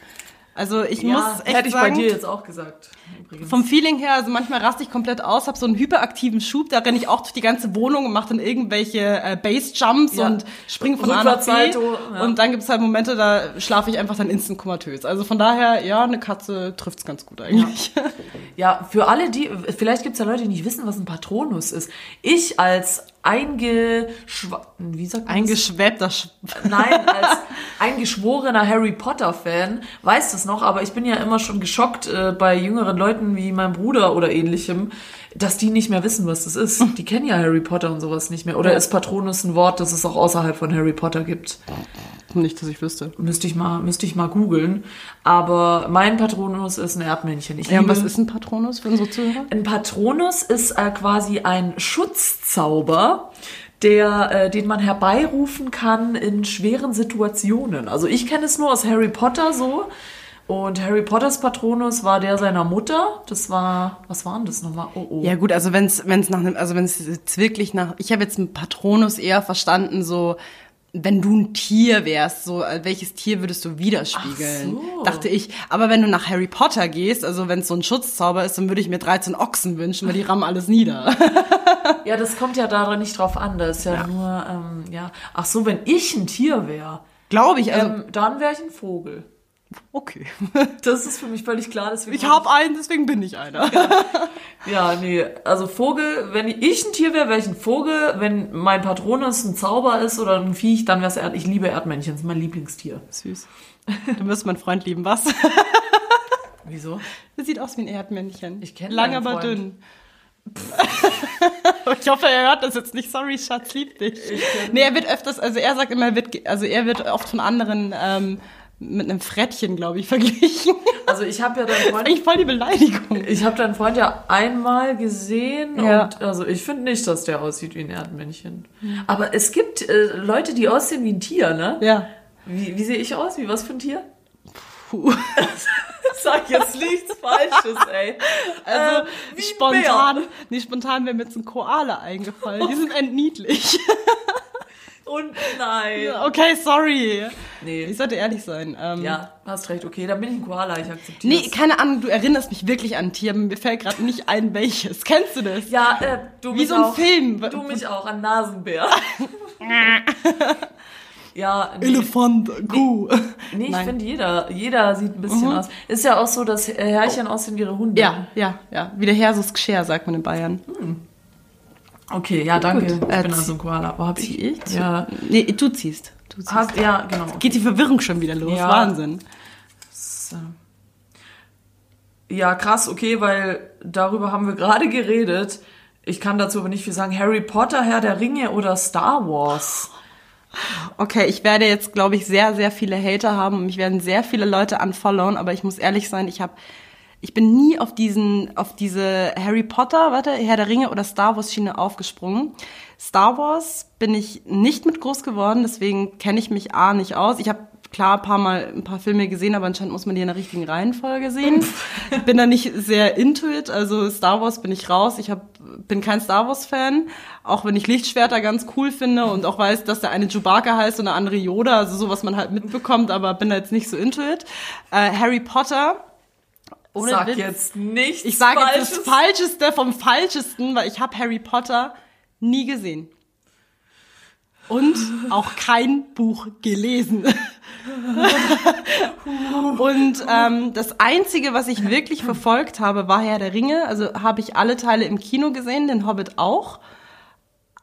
Also ich muss
Ja,
echt
hätte ich
sagen,
bei dir jetzt auch gesagt. Übrigens.
vom Feeling her, also manchmal raste ich komplett aus, habe so einen hyperaktiven Schub, da renne ich auch durch die ganze Wohnung und mache dann irgendwelche äh, Base-Jumps
Ja.
und springe von A nach B.
Ja.
Und dann gibt es halt Momente, da schlafe ich einfach dann instant komatös. Also von daher, ja, eine Katze trifft's ganz gut eigentlich.
Ja, für alle, die, vielleicht gibt's ja Leute, die nicht wissen, was ein Patronus ist. Ich als eingeschw... Wie sagt man?
Eingeschwebter Sch
Nein, als eingeschworener Harry Potter-Fan weiß das noch, aber ich bin ja immer schon geschockt äh, bei jüngeren Leuten wie meinem Bruder oder ähnlichem, dass die nicht mehr wissen, was das ist. Die kennen ja Harry Potter und sowas nicht mehr. Oder ist Patronus ein Wort, das es auch außerhalb von Harry Potter gibt?
Nicht, dass ich wüsste.
Müsste ich mal, müsste ich mal googeln. Aber mein Patronus ist ein Erdmännchen. Ich
Ja, was ist ein Patronus für unsere Zuhörer?
ein Patronus ist äh, quasi ein Schutzzauber, der, äh, den man herbeirufen kann in schweren Situationen. Also ich kenne es nur aus Harry Potter so. Und Harry Potters Patronus war der seiner Mutter. Das war, was war denn das nochmal? Oh, oh.
Ja gut, also wenn es wenn es nach einem, also wenn es jetzt wirklich nach, ich habe jetzt einen Patronus eher verstanden, so wenn du ein Tier wärst, so äh, welches Tier würdest du widerspiegeln?
Ach so.
Dachte ich. Aber wenn du nach Harry Potter gehst, also wenn es so ein Schutzzauber ist, dann würde ich mir 13 Ochsen wünschen, weil die rammen alles nieder.
Ja, das kommt ja da nicht drauf an. Das ist ja, nur, ähm, ja. Ach so, wenn ich ein Tier wäre,
Glaube ich. Also
ähm, dann wäre ich ein Vogel.
Okay.
Das ist für mich völlig klar. Deswegen
Ich habe einen, deswegen bin ich einer.
Ja, nee, also Vogel, wenn ich ein Tier wäre, wäre ich ein Vogel. Wenn mein Patronus ein Zauber ist oder ein Viech, dann wäre es Erd. Ich liebe Erdmännchen, das ist mein Lieblingstier.
Süß. Du wirst meinen Freund lieben, was?
Wieso?
Das sieht aus wie ein Erdmännchen.
Ich kenn
Lang, aber dünn. ich hoffe, er hört das jetzt nicht. Sorry, Schatz, lieb dich. Nee, er wird öfters, also er sagt immer, er wird, also er wird oft von anderen ähm, mit einem Frettchen, glaube ich, verglichen.
Also ich habe ja deinen Freund,
Eigentlich voll die Beleidigung.
ich habe deinen Freund ja einmal gesehen
Ja.
und also ich finde nicht, dass der aussieht wie ein Erdmännchen. Aber es gibt äh, Leute, die aussehen wie ein Tier, ne?
Ja.
Wie, wie sehe ich aus? Wie was für ein Tier?
Puh.
Sag jetzt nichts Falsches, ey.
Also
Äh,
spontan, nee, spontan wäre mir jetzt ein Koala eingefallen. Die sind endniedlich.
Und nein.
okay, sorry.
Nee.
Ich sollte ehrlich sein. Ähm,
Ja, hast recht. Okay, dann bin ich ein Koala. Ich akzeptiere
Nee, keine Ahnung, du erinnerst mich wirklich an ein Tier, mir fällt gerade nicht ein, welches. Kennst du das?
Ja, äh, du
Wie
mich
so ein
auch.
Film.
Du mich auch, an Nasenbär. ja, nee,
Elefant, Kuh.
nee ich finde jeder, jeder sieht ein bisschen aus. Ist ja auch so, dass Herrchen aussehen wie ihre Hunde.
Ja, ja, ja. Wie der Hersus Gscher, sagt man in Bayern.
Okay, ja, danke.
Gut,
ich
äh,
bin also ein Koala. Wo hab ich?
Zieh ich?
Ja.
Nee, du ziehst. Du ziehst.
Hast, ja, genau.
Geht die Verwirrung schon wieder los?
Ja.
Wahnsinn.
So. Ja, krass, okay, weil darüber haben wir gerade geredet. Ich kann dazu aber nicht viel sagen. Harry Potter, Herr der Ringe oder Star Wars?
Okay, ich werde jetzt, glaube ich, sehr, sehr viele Hater haben und mich werden sehr viele Leute unfollowen, aber ich muss ehrlich sein, ich habe ich bin nie auf diesen, auf diese Harry Potter, warte, Herr der Ringe oder Star Wars Schiene aufgesprungen. Star Wars bin ich nicht mit groß geworden, deswegen kenne ich mich A nicht aus. Ich habe klar ein paar Mal ein paar Filme gesehen, aber anscheinend muss man die in der richtigen Reihenfolge sehen. Ich bin da nicht sehr into it, also Star Wars bin ich raus. Ich hab, bin kein Star Wars Fan, auch wenn ich Lichtschwerter ganz cool finde und auch weiß, dass der eine Chewbacca heißt und der andere Yoda, also so was man halt mitbekommt, aber bin da jetzt nicht so into it. Äh, Harry Potter ohne
Sag
Witz.
jetzt nichts
Ich sage jetzt das
Falsches.
Falscheste vom Falschesten, weil ich habe Harry Potter nie gesehen. Und auch kein Buch gelesen. Und ähm, das Einzige, was ich wirklich verfolgt habe, war Herr der Ringe. Also habe ich alle Teile im Kino gesehen, den Hobbit auch.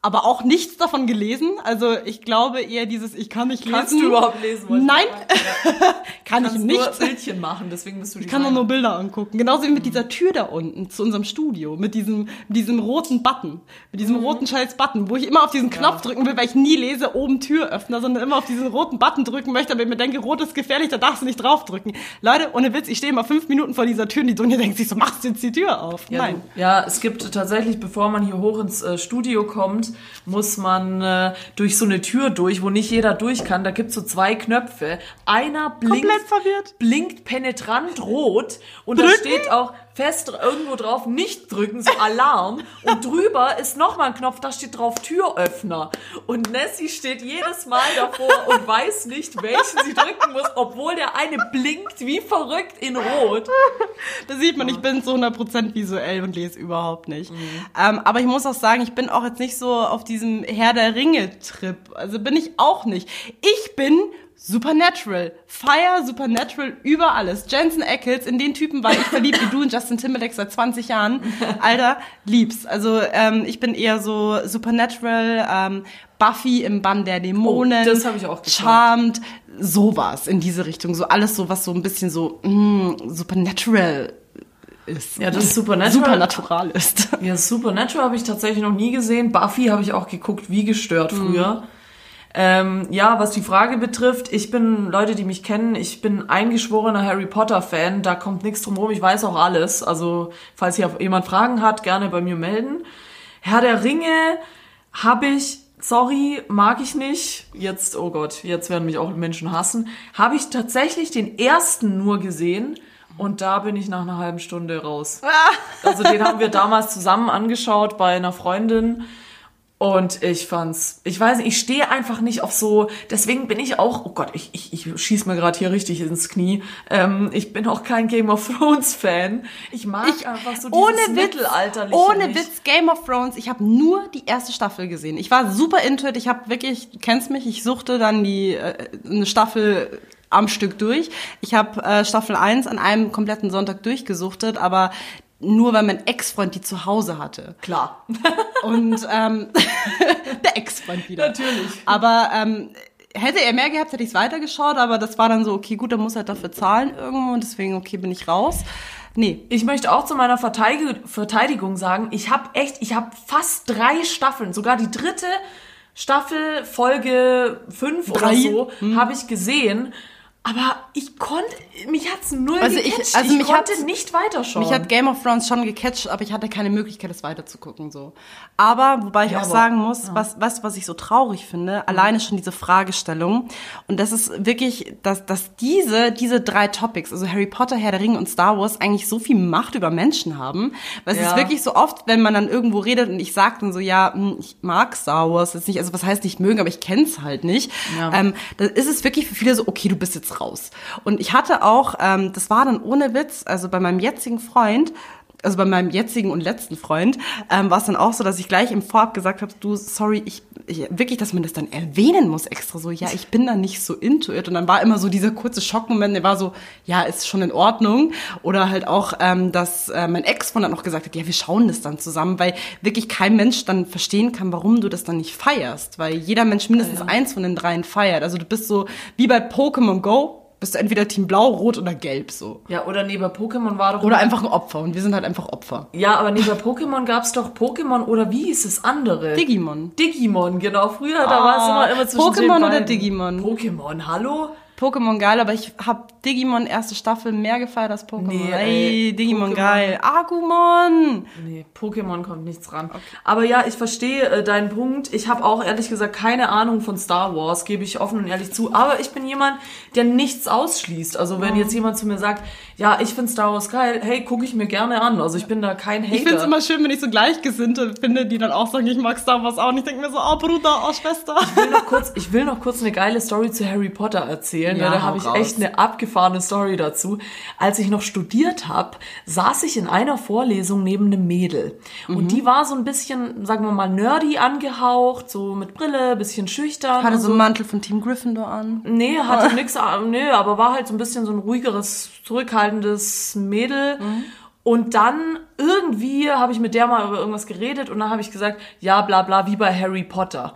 Aber auch nichts davon gelesen. Also ich glaube eher dieses, ich kann nicht lesen.
Kannst du überhaupt lesen?
Nein, kann ich
kannst
nicht.
nur Bildchen machen, deswegen bist du die
Ich kann nur Bilder angucken. Genauso wie mit dieser Tür da unten zu unserem Studio. Mit diesem, mit diesem roten Button. Mit diesem roten scheiß Button, wo ich immer auf diesen Knopf drücken will, weil ich nie lese, oben Türöffner, sondern immer auf diesen roten Button drücken möchte, aber ich mir denke, rot ist gefährlich, da darfst du nicht draufdrücken. Leute, ohne Witz, ich stehe mal fünf Minuten vor dieser Tür und die Dunja denkt sich so, machst du jetzt die Tür auf?
Ja,
Nein.
du- Ja, es gibt tatsächlich, bevor man hier hoch ins äh, Studio kommt, muss man äh, durch so eine Tür durch, wo nicht jeder durch kann. Da gibt's so zwei Knöpfe. Einer blinkt, blinkt penetrant rot und da
Drücken?
steht auch fest irgendwo drauf, nicht drücken, so Alarm. und drüber ist nochmal ein Knopf, da steht drauf Türöffner. Und Nessie steht jedes Mal davor und weiß nicht, welchen sie drücken muss, obwohl der eine blinkt wie verrückt in rot.
Da sieht man, ich bin zu 100% visuell und lese überhaupt nicht. Ähm, aber ich muss auch sagen, ich bin auch jetzt nicht so auf diesem Herr der Ringe-Trip. Also bin ich auch nicht. Ich bin Supernatural. Fire Supernatural über alles. Jensen Ackles, in den Typen war ich verliebt wie du in Justin Timberlake seit 20 Jahren. Alter, lieb's. Also ähm, ich bin eher so Supernatural, ähm, Buffy im Bann der Dämonen.
Oh, das hab ich auch geschaut.
Charmed, sowas in diese Richtung. So alles so, was so ein bisschen so mm, Supernatural ist.
Ja, das ist Supernatural.
Supernatural ist.
Ja, Supernatural habe ich tatsächlich noch nie gesehen. Buffy habe ich auch geguckt, wie gestört früher. Ähm, ja, was die Frage betrifft, ich bin, Leute, die mich kennen, ich bin eingeschworener Harry Potter-Fan, da kommt nichts drum rum, ich weiß auch alles. Also, falls hier jemand Fragen hat, gerne bei mir melden. Herr der Ringe habe ich sorry, mag ich nicht. Jetzt, oh Gott, jetzt werden mich auch Menschen hassen. Habe ich tatsächlich den ersten nur gesehen und da bin ich nach einer halben Stunde raus. Also den haben wir damals zusammen angeschaut bei einer Freundin. Und ich fand's, ich weiß nicht, ich stehe einfach nicht auf so, deswegen bin ich auch, oh Gott, ich, ich, ich schieß mir gerade hier richtig ins Knie. Ähm, ich bin auch kein Game of Thrones Fan. Ich mag
Ich,
einfach so dieses
ohne Witz,
Mittelalterliche
ohne
nicht.
Witz, Game of Thrones. Ich habe nur die erste Staffel gesehen. Ich war super into it. Ich habe wirklich, du kennst mich, ich suchte dann die äh, eine Staffel am Stück durch. Ich habe äh, Staffel 1 an einem kompletten Sonntag durchgesuchtet, aber nur weil mein Ex-Freund die zu Hause hatte.
Klar.
Und ähm, der Ex-Freund wieder.
Natürlich.
Aber ähm, hätte er mehr gehabt, hätte ich es weitergeschaut, aber das war dann so, okay, gut, dann muss er dafür zahlen irgendwo und deswegen, okay, bin ich raus. Nee.
Ich möchte auch zu meiner Verteidig Verteidigung sagen, ich habe echt, ich habe fast drei Staffeln, sogar die dritte Staffel, Folge 5 oder so, habe ich gesehen. Aber ich konnte, mich hat's null
Also ich-
gecatcht.
also
ich
mich
konnte
hat's-
nicht weiterschauen.
Mich hat Game of Thrones schon gecatcht, aber ich hatte keine Möglichkeit, es weiterzugucken, so. Aber, wobei ich
Ja,
auch
aber-
sagen muss, was, was, was ich so traurig finde, alleine schon diese Fragestellung. Und das ist wirklich, dass, dass diese, diese drei Topics, also Harry Potter, Herr der Ringe und Star Wars, eigentlich so viel Macht über Menschen haben. Weil es
Ja.
ist wirklich so oft, wenn man dann irgendwo redet und ich sage dann so, ja, hm, ich mag Star Wars jetzt nicht, also was heißt nicht mögen, aber ich kenn's halt nicht.
Ja.
Ähm, dann ist es wirklich für viele so, okay, du bist jetzt raus. Und ich hatte auch, ähm, das war dann ohne Witz, also bei meinem jetzigen Freund, also bei meinem jetzigen und letzten Freund, ähm, war es dann auch so, dass ich gleich im Vorab gesagt habe, du, sorry, ich, ich wirklich, dass man das dann erwähnen muss extra so, ja, ich bin da nicht so into it. Und dann war immer so dieser kurze Schockmoment, der war so, ja, ist schon in Ordnung. Oder halt auch, ähm, dass äh, mein Ex-Freund dann auch gesagt hat, ja, wir schauen das dann zusammen, weil wirklich kein Mensch dann verstehen kann, warum du das dann nicht feierst. Weil jeder Mensch mindestens eins von den dreien feiert. Also du bist so wie bei Pokémon Go, bist du entweder Team Blau, Rot oder Gelb so.
ja, oder neben Pokémon war doch...
Oder einfach ein Opfer und wir sind halt einfach Opfer.
ja, aber neben Pokémon gab's doch Pokémon oder wie hieß das andere?
Digimon.
Digimon, genau. Früher, da war es immer, immer zwischen
Ah, Pokémon oder. Digimon?
Pokémon, hallo?
Pokémon geil, aber ich habe Digimon erste Staffel mehr gefeiert als Pokémon.
Nee,
ey,
ey,
Digimon
Pokémon.
geil. Agumon.
Nee, Pokémon kommt nichts ran. Aber ja, ich verstehe äh, deinen Punkt. Ich habe auch ehrlich gesagt keine Ahnung von Star Wars, gebe ich offen und ehrlich zu. Aber ich bin jemand, der nichts ausschließt. Also wenn jetzt jemand zu mir sagt, ja, ich finde Star Wars geil, hey, gucke ich mir gerne an. Also ich bin da kein Hater.
Ich find's immer schön, wenn ich so Gleichgesinnte finde, die dann auch sagen, ich mag Star Wars auch. Und ich denke mir so, oh Bruder, oh Schwester.
Ich will noch kurz, ich will noch kurz eine geile Story zu Harry Potter erzählen,
Ja,
da habe ich
raus.
echt eine abgefahrene Story dazu. Als ich noch studiert habe, saß ich in einer Vorlesung neben einem Mädel
Mhm.
und die war so ein bisschen, sagen wir mal, nerdy angehaucht, so mit Brille, bisschen schüchtern.
Hatte so einen Mantel von Team Gryffindor an.
Nee, hatte nix, ah, nee, aber war halt so ein bisschen so ein ruhigeres, zurückhaltendes Mädel. Und dann irgendwie habe ich mit der mal über irgendwas geredet und dann habe ich gesagt, ja, bla bla, wie bei Harry Potter.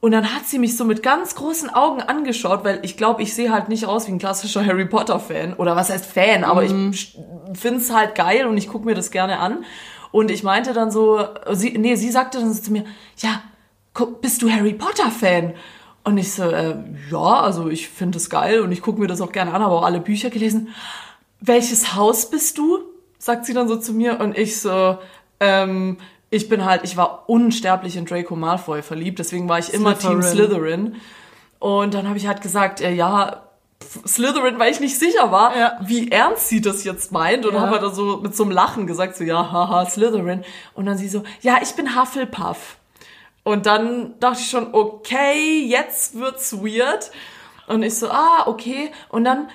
Und dann hat sie mich so mit ganz großen Augen angeschaut, weil ich glaube, ich sehe halt nicht aus wie ein klassischer Harry Potter Fan. Oder was heißt Fan, aber ich find's halt geil und ich guck mir das gerne an. Und ich meinte dann so, sie, nee, sie sagte dann so zu mir, ja, bist du Harry Potter Fan? Und ich so, äh, ja, also ich finde es geil und ich gucke mir das auch gerne an, habe auch alle Bücher gelesen. Welches Haus bist du? Sagt sie dann so zu mir und ich so, ähm, ich bin halt, ich war unsterblich in Draco Malfoy verliebt, deswegen war ich immer Team
Slytherin.
Slytherin. Und dann habe ich halt gesagt, äh, ja, Slytherin, weil ich nicht sicher war,
Ja.
wie ernst sie das jetzt meint. Und
Ja.
habe halt dann so mit so einem Lachen gesagt, so, ja, haha, Slytherin. Und dann sie so, ja, ich bin Hufflepuff. Und dann dachte ich schon, okay, jetzt wird's weird. Und ich so, ah, okay. Und dann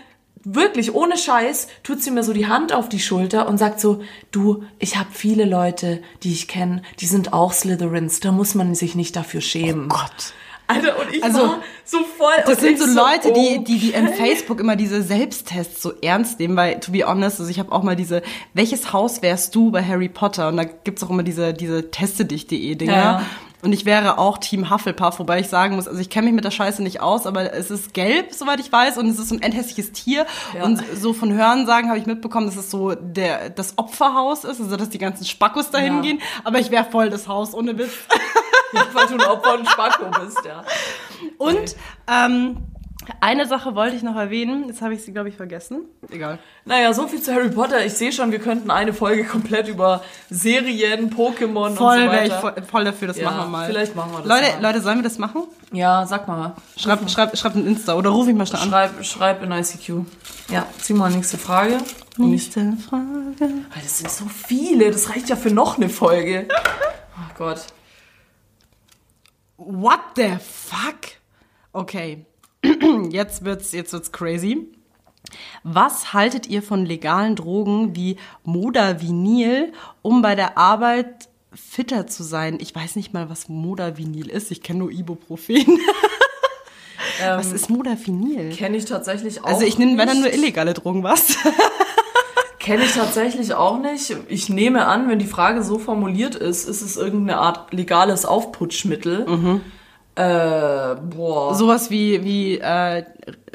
wirklich ohne Scheiß tut sie mir so die Hand auf die Schulter und sagt so, du, ich habe viele Leute, die ich kenne, die sind auch Slytherins. Da muss man sich nicht dafür schämen.
Oh Gott.
Alter, und ich
Also,
war so voll.
Das sind
ich
so Leute, die,
okay.
die, die in Facebook immer diese Selbsttests so ernst nehmen, weil, to be honest, also ich habe auch mal diese, welches Haus wärst du bei Harry Potter? Und da gibt's auch immer diese, diese teste-dich.de Dinger.
Ja, ja.
Und ich wäre auch Team Hufflepuff, wobei ich sagen muss, also ich kenne mich mit der Scheiße nicht aus, aber es ist gelb, soweit ich weiß, und es ist so ein endhässliches Tier.
Ja.
Und so von Hörensagen habe ich mitbekommen, dass es so der, das Opferhaus ist, also dass die ganzen Spackos dahin
Ja.
gehen. Aber ich wäre voll das Haus, ohne Witz.
Ja, weil du ein Opfer und Spacko bist, ja.
Und ähm, Eine Sache wollte ich noch erwähnen, jetzt habe ich sie, glaube ich, vergessen. Egal.
Naja, so viel zu Harry Potter. Ich sehe schon, wir könnten eine Folge komplett über Serien, Pokémon
Voll
und so
wäre ich
weiter.
voll, voll dafür, das
Ja,
machen wir mal.
vielleicht machen wir das
Leute,
mal.
Leute, sollen wir das machen?
Ja, sag mal.
Schreib, schreib, schreib ein Insta oder ruf ich mal schnell an.
Schreib, schreib in ICQ. Ja, zieh mal nächste Frage.
Nächste Frage.
Weil Das sind so viele, das reicht ja für noch eine Folge. Oh Gott.
What the fuck? Okay. Jetzt wird's, jetzt wird's crazy. Was haltet ihr von legalen Drogen wie Modavinil, um bei der Arbeit fitter zu sein? Ich weiß nicht mal, was Modavinil ist. Ich kenne nur Ibuprofen. was ist Modavinil?
Kenne ich tatsächlich auch
Also ich nehme, wenn dann nur illegale Drogen, was?
Kenne ich tatsächlich auch nicht. Ich nehme an, wenn die Frage so formuliert ist, ist es irgendeine Art legales Aufputschmittel.
Mhm.
Äh, boah.
Sowas wie, wie, äh,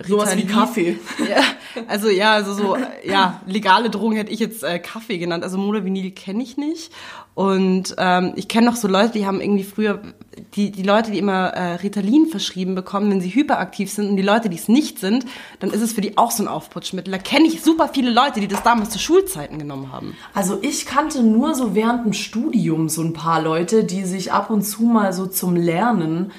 Sowas wie
Ritalin.
Kaffee.
Ja, also ja, also so, ja, legale Drogen hätte ich jetzt äh, Kaffee genannt. Also Modavinil kenne ich nicht. Und ähm, ich kenne noch so Leute, die haben irgendwie früher, die, die Leute, die immer äh, Ritalin verschrieben bekommen, wenn sie hyperaktiv sind und die Leute, die es nicht sind, dann ist es für die auch so ein Aufputschmittel. Da kenne ich super viele Leute, die das damals zu Schulzeiten genommen haben.
Also ich kannte nur so während dem Studium so ein paar Leute, die sich ab und zu mal so zum Lernen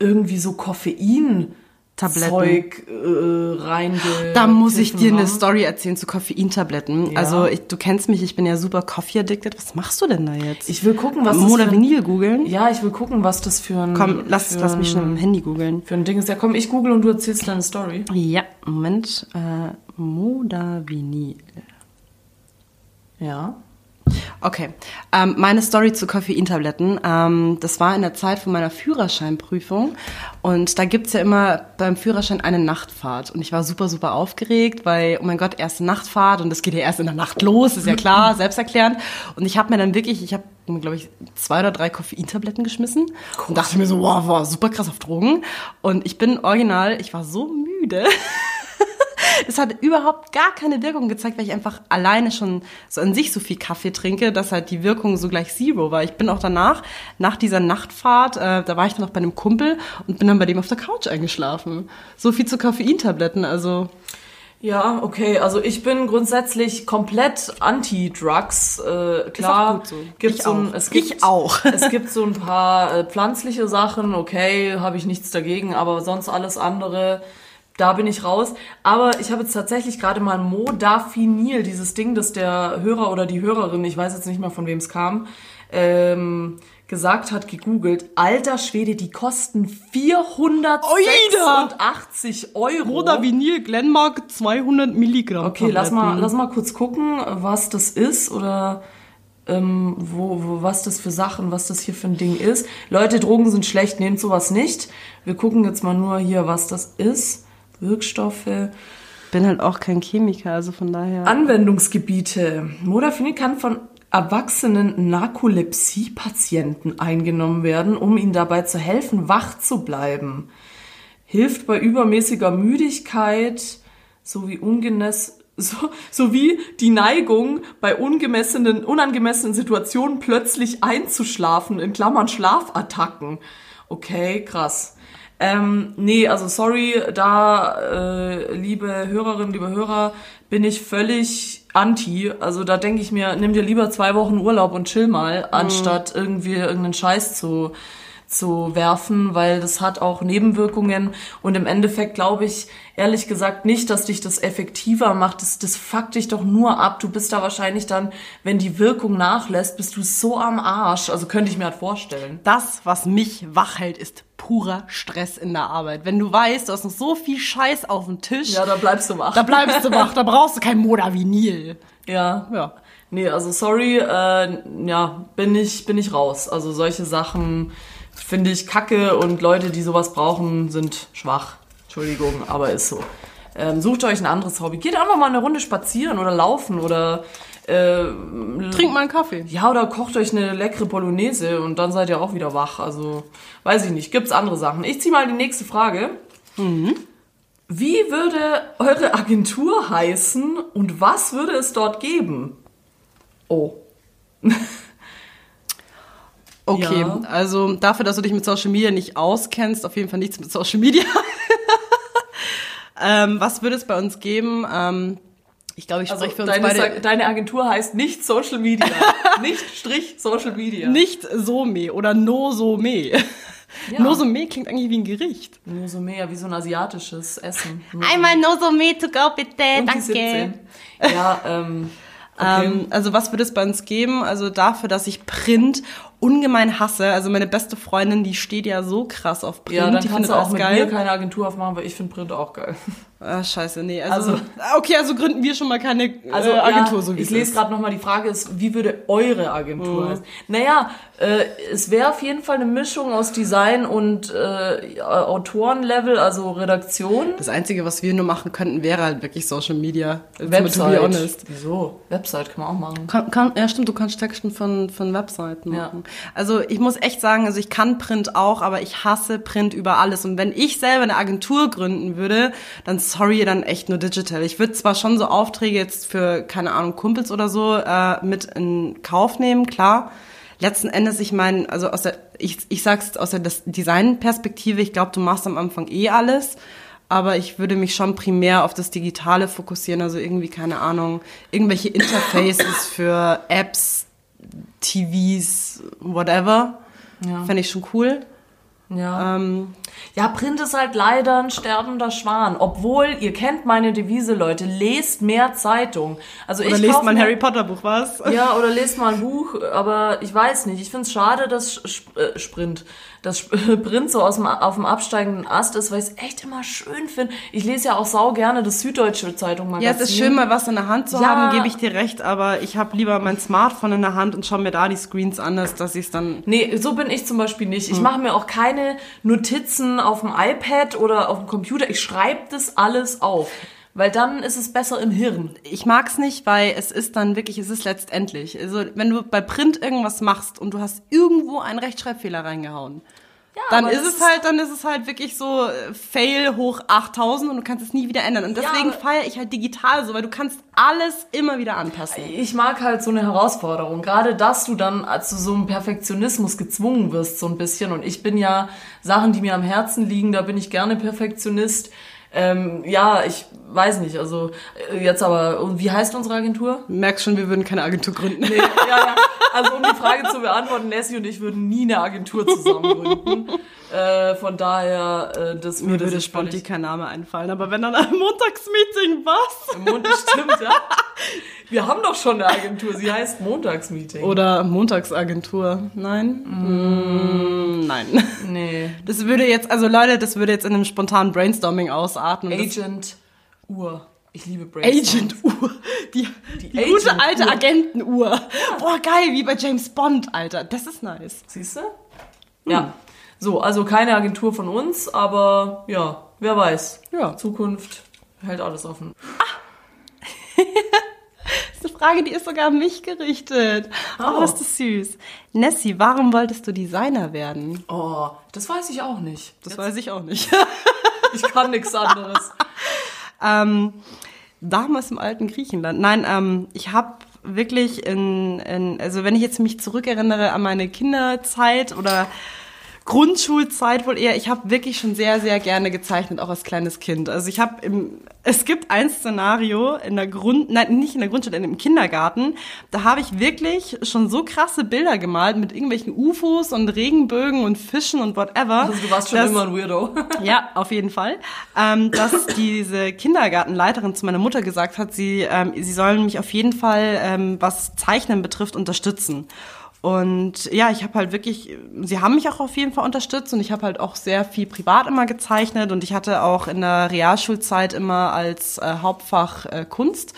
irgendwie so Koffein
Tabletten.
Zeug äh, reinge.
Da muss ich dir eine. Story erzählen zu Koffeintabletten.
Ja.
Also ich, du kennst mich, ich bin ja super Coffee-addicted. Was machst du denn da jetzt?
Ich will gucken, was das für
Modavinil
ein,
googeln?
Ja, ich will gucken, was das für ein
Komm, lass, lass mich schnell dem Handy googeln.
für ein Ding ist. Ja, komm, ich google und du erzählst deine Story.
Ja, Moment. Äh, Modavinil.
Ja.
Okay, ähm, meine Story zu Koffeintabletten. Ähm, das war in der Zeit von meiner Führerscheinprüfung und da gibt's ja immer beim Führerschein eine Nachtfahrt und ich war super, super aufgeregt, weil, oh mein Gott, erste Nachtfahrt und das geht ja erst in der Nacht los, ist ja klar, selbsterklärend. Und ich habe mir dann wirklich, ich habe, glaube ich, zwei oder drei Koffeintabletten geschmissen und dachte mir so, wow, wow, super krass auf Drogen. Und ich bin original, ich war so müde. Es hat überhaupt gar keine Wirkung gezeigt, weil ich einfach alleine schon so an sich so viel Kaffee trinke, dass halt die Wirkung so gleich Zero war. Ich bin auch danach, nach dieser Nachtfahrt, äh, da war ich dann noch bei einem Kumpel und bin dann bei dem auf der Couch eingeschlafen. So viel zu Koffeintabletten, also
Ja, okay. Also ich bin grundsätzlich komplett anti-Drugs. Äh, klar,
gut so.
gibt's
Ich
so ein,
auch.
es gibt,
Ich auch.
es gibt so ein paar äh, pflanzliche Sachen. Okay, habe ich nichts dagegen, aber sonst alles andere. Da bin ich raus. Aber ich habe jetzt tatsächlich gerade mal Modafinil, dieses Ding, das der Hörer oder die Hörerin, ich weiß jetzt nicht mehr von wem es kam, ähm, gesagt hat, gegoogelt. Alter Schwede, die kosten 486 Euro.
Modavinil Glenmark 200 Milligramm.
Okay, lass mal, lass mal kurz gucken, was das ist oder ähm, wo, wo, was das für Sachen, was das hier für ein Ding ist. Leute, Drogen sind schlecht, nehmt sowas nicht. Wir gucken jetzt mal nur hier, was das ist. Wirkstoffe.
bin halt auch kein Chemiker, also von daher.
Anwendungsgebiete. Modafinil kann von erwachsenen Narkolepsie-Patienten eingenommen werden, um ihnen dabei zu helfen, wach zu bleiben. Hilft bei übermäßiger Müdigkeit sowie ungeness so, sowie die Neigung, bei ungemessenen, unangemessenen Situationen plötzlich einzuschlafen, in Klammern Schlafattacken. Okay, krass. Ähm, nee, also sorry, da, äh, liebe Hörerinnen, liebe Hörer, bin ich völlig anti. Also da denke ich mir, nimm dir lieber zwei Wochen Urlaub und chill mal, anstatt irgendwie irgendeinen Scheiß zu, zu werfen, weil das hat auch Nebenwirkungen und im Endeffekt glaube ich ehrlich gesagt nicht, dass dich das effektiver macht. Das, das fuckt dich doch nur ab. Du bist da wahrscheinlich dann, wenn die Wirkung nachlässt, bist du so am Arsch. Also könnte ich mir halt vorstellen.
Das, was mich wach hält, ist purer Stress in der Arbeit. Wenn du weißt, du hast noch so viel Scheiß auf dem Tisch,
Ja, da bleibst du wach.
da bleibst du wach, da brauchst du kein Modavinil.
Ja.
Ja.
Nee, also sorry, äh, ja, bin ich, bin ich raus. Also solche Sachen finde ich kacke und Leute, die sowas brauchen, sind schwach. Entschuldigung, aber ist so. Ähm, sucht euch ein anderes Hobby. Geht einfach mal eine Runde spazieren oder laufen oder äh,
Trink mal einen Kaffee.
ja, oder kocht euch eine leckere Bolognese und dann seid ihr auch wieder wach. Also, weiß ich nicht. Gibt's andere Sachen. Ich zieh mal die nächste Frage. Wie würde eure Agentur heißen und was würde es dort geben? Oh.
Okay,
Ja.
also dafür, dass du dich mit Social Media nicht auskennst, auf jeden Fall nichts mit Social Media. Ähm, was würde es bei uns geben? Ähm, ich glaube, ich
Also
spreche für uns
deine,
beide.
Deine Agentur heißt nicht Social Media. nicht Strich Social Media.
Nicht Some oder Nosome.
Ja.
Nosome klingt eigentlich wie ein Gericht.
Nur so mehr wie so ein asiatisches Essen. Nur
Einmal Nosome to go, bitte,
um die 17. Ja, ähm, okay.
Ähm, also was würde es bei uns geben? Also dafür, dass ich Print ungemein hasse. Also meine beste Freundin, die steht ja so krass auf Print.
ja, dann
die
kannst
findet
du auch
alles
mit
geil.
mir keine Agentur aufmachen, weil ich finde Print auch geil.
Ah, scheiße, nee. Also,
Also-
okay, also gründen wir schon mal keine
Also
äh, Agentur,
ja,
so wie
ich
es
lese gerade nochmal, die Frage ist, wie würde eure Agentur
Mhm.
heißen? Naja, äh, es wäre auf jeden Fall eine Mischung aus Design und äh, Autorenlevel, also Redaktion.
Das Einzige, was wir nur machen könnten, wäre halt wirklich Social Media.
Website.
To be honest.
Wieso? Website kann man auch machen.
Kann, kann, ja, stimmt, du kannst Texten von, von Webseiten
Ja.
machen. Also ich muss echt sagen, also ich kann Print auch, aber ich hasse Print über alles. Und wenn ich selber eine Agentur gründen würde, dann sorry, dann echt nur digital. Ich würde zwar schon so Aufträge jetzt für, keine Ahnung, Kumpels oder so äh, mit in Kauf nehmen, klar. Letzten Endes, ich meine, also aus der, ich, ich sag's aus der Des- Designperspektive, ich glaube, du machst am Anfang eh alles. Aber ich würde mich schon primär auf das Digitale fokussieren, also irgendwie, keine Ahnung, irgendwelche Interfaces für Apps, TVs, whatever.
Ja.
Fände ich schon cool.
Ja.
Ähm,
Ja, Print ist halt leider ein sterbender Schwan. Obwohl, ihr kennt meine Devise, Leute, lest mehr Zeitung. Also
oder
ich
lest mal ein Harry Potter Buch, was?
Ja, oder lest mal ein Buch, aber ich weiß nicht. Ich finde es schade, dass Sp Sprint, Sp- Print so aus dem, auf dem absteigenden Ast ist, weil ich es echt immer schön finde. Ich lese ja auch sau gerne das Süddeutsche Zeitung Magazin.
Ja, es ist schön, mal was in der Hand zu
Ja.
haben, gebe ich dir recht, aber ich habe lieber mein Smartphone in der Hand und schaue mir da die Screens an, als dass ich es dann.
Nee, so bin ich zum Beispiel nicht.
Hm.
Ich mache mir auch keine Notizen auf dem iPad oder auf dem Computer. Ich schreibe das alles auf. Weil dann ist es besser im Hirn.
Ich mag's nicht, weil es ist dann wirklich, es ist letztendlich. Also wenn du bei Print irgendwas machst und du hast irgendwo einen Rechtschreibfehler reingehauen, dann
aber
ist es halt, dann ist es halt wirklich so äh, Fail hoch 8000 und du kannst es nie wieder ändern. Und deswegen
aber-
feiere ich halt digital so, weil du kannst alles immer wieder anpassen.
Ich mag halt so eine Herausforderung. Gerade, dass du dann zu so einem Perfektionismus gezwungen wirst, so ein bisschen. Und ich bin ja Sachen, die mir am Herzen liegen, da bin ich gerne Perfektionist. Ähm, ja, ich weiß nicht, also äh, jetzt aber, wie heißt unsere Agentur?
Merkst schon, wir würden keine Agentur gründen.
ja, ja. Also um die Frage zu beantworten, Nessie und ich würden nie eine Agentur zusammen gründen. Äh, von daher, äh, das
Mir
würde,
spontan kein Name einfallen, aber wenn dann ein Montagsmeeting, was?
Mond stimmt, ja. Wir haben doch schon eine Agentur, sie heißt Montagsmeeting.
Oder Montagsagentur. Nein? Mm, nein.
nee.
Das würde jetzt, also Leute, das würde jetzt in einem spontanen Brainstorming ausarten.
Agent Uhr. Ich liebe Brainstorm.
Agent Uhr. Die, die,
Agent
gute alte
Uhr.
Agentenuhr. Boah, geil, wie bei James Bond, Alter. Das ist nice.
Siehst du? Ja. So, also keine Agentur von uns, aber ja, wer weiß.
Ja.
Zukunft hält alles offen.
Das ist eine Frage, die ist sogar an mich gerichtet. Oh,
Oh.
ist das süß. Nessie, warum wolltest du Designer werden?
Oh, das weiß ich auch nicht.
Das weiß ich auch nicht.
Ich kann nichts anderes.
ähm, damals im alten Griechenland. Nein, ähm, ich habe wirklich in, in, also wenn ich jetzt mich zurückerinnere an meine Kinderzeit oder Grundschulzeit wohl eher, ich habe wirklich schon sehr, sehr gerne gezeichnet, auch als kleines Kind. Also ich habe im, es gibt ein Szenario in der Grund, nein, nicht in der Grundschule, im Kindergarten, da habe ich wirklich schon so krasse Bilder gemalt mit irgendwelchen UFOs und Regenbögen und Fischen und whatever.
Also du warst schon
dass-
immer ein Weirdo.
ja, auf jeden Fall. Ähm, dass diese Kindergartenleiterin zu meiner Mutter gesagt hat, sie, ähm, sie sollen mich auf jeden Fall, ähm, was Zeichnen betrifft, unterstützen. Und ja, ich habe halt wirklich, sie haben mich auch auf jeden Fall unterstützt und ich habe halt auch sehr viel privat immer gezeichnet und ich hatte auch in der Realschulzeit immer als äh, Hauptfach äh, Kunst.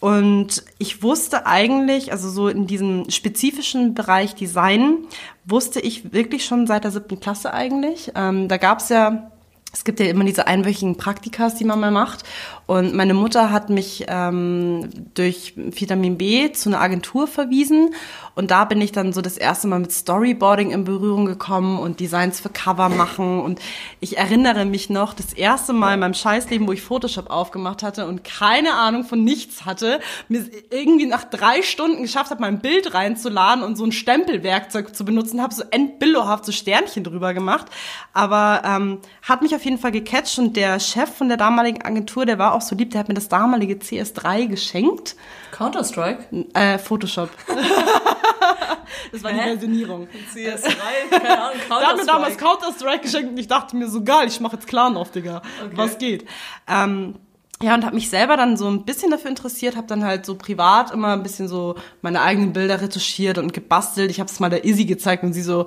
Und ich wusste eigentlich, also so in diesem spezifischen Bereich Design, wusste ich wirklich schon seit der siebten Klasse eigentlich. Ähm, da gab's ja, es gibt ja immer diese einwöchigen Praktikas, die man mal macht. Und meine Mutter hat mich ähm, durch Vitamin B zu einer Agentur verwiesen. Und da bin ich dann so das erste Mal mit Storyboarding in Berührung gekommen und Designs für Cover machen. Und ich erinnere mich noch, das erste Mal in meinem Scheißleben, wo ich Photoshop aufgemacht hatte und keine Ahnung von nichts hatte, mir irgendwie nach drei Stunden geschafft habe, mein Bild reinzuladen und so ein Stempelwerkzeug zu benutzen, habe so endbillohaft so Sternchen drüber gemacht. Aber ähm, hat mich auf jeden Fall gecatcht und der Chef von der damaligen Agentur, der war auch so lieb, der hat mir das damalige CS3 geschenkt.
Counter-Strike?
Äh, Photoshop. das war die
Hä?
Versionierung.
CS3, keine Ahnung,
Der hat mir damals Counter-Strike geschenkt und ich dachte mir so, geil, ich mache jetzt Clan auf, Digga. Was geht? Ähm, ja, und habe mich selber dann so ein bisschen dafür interessiert, habe dann halt so privat immer ein bisschen so meine eigenen Bilder retuschiert und gebastelt. Ich habe es mal der Izzy gezeigt und sie so,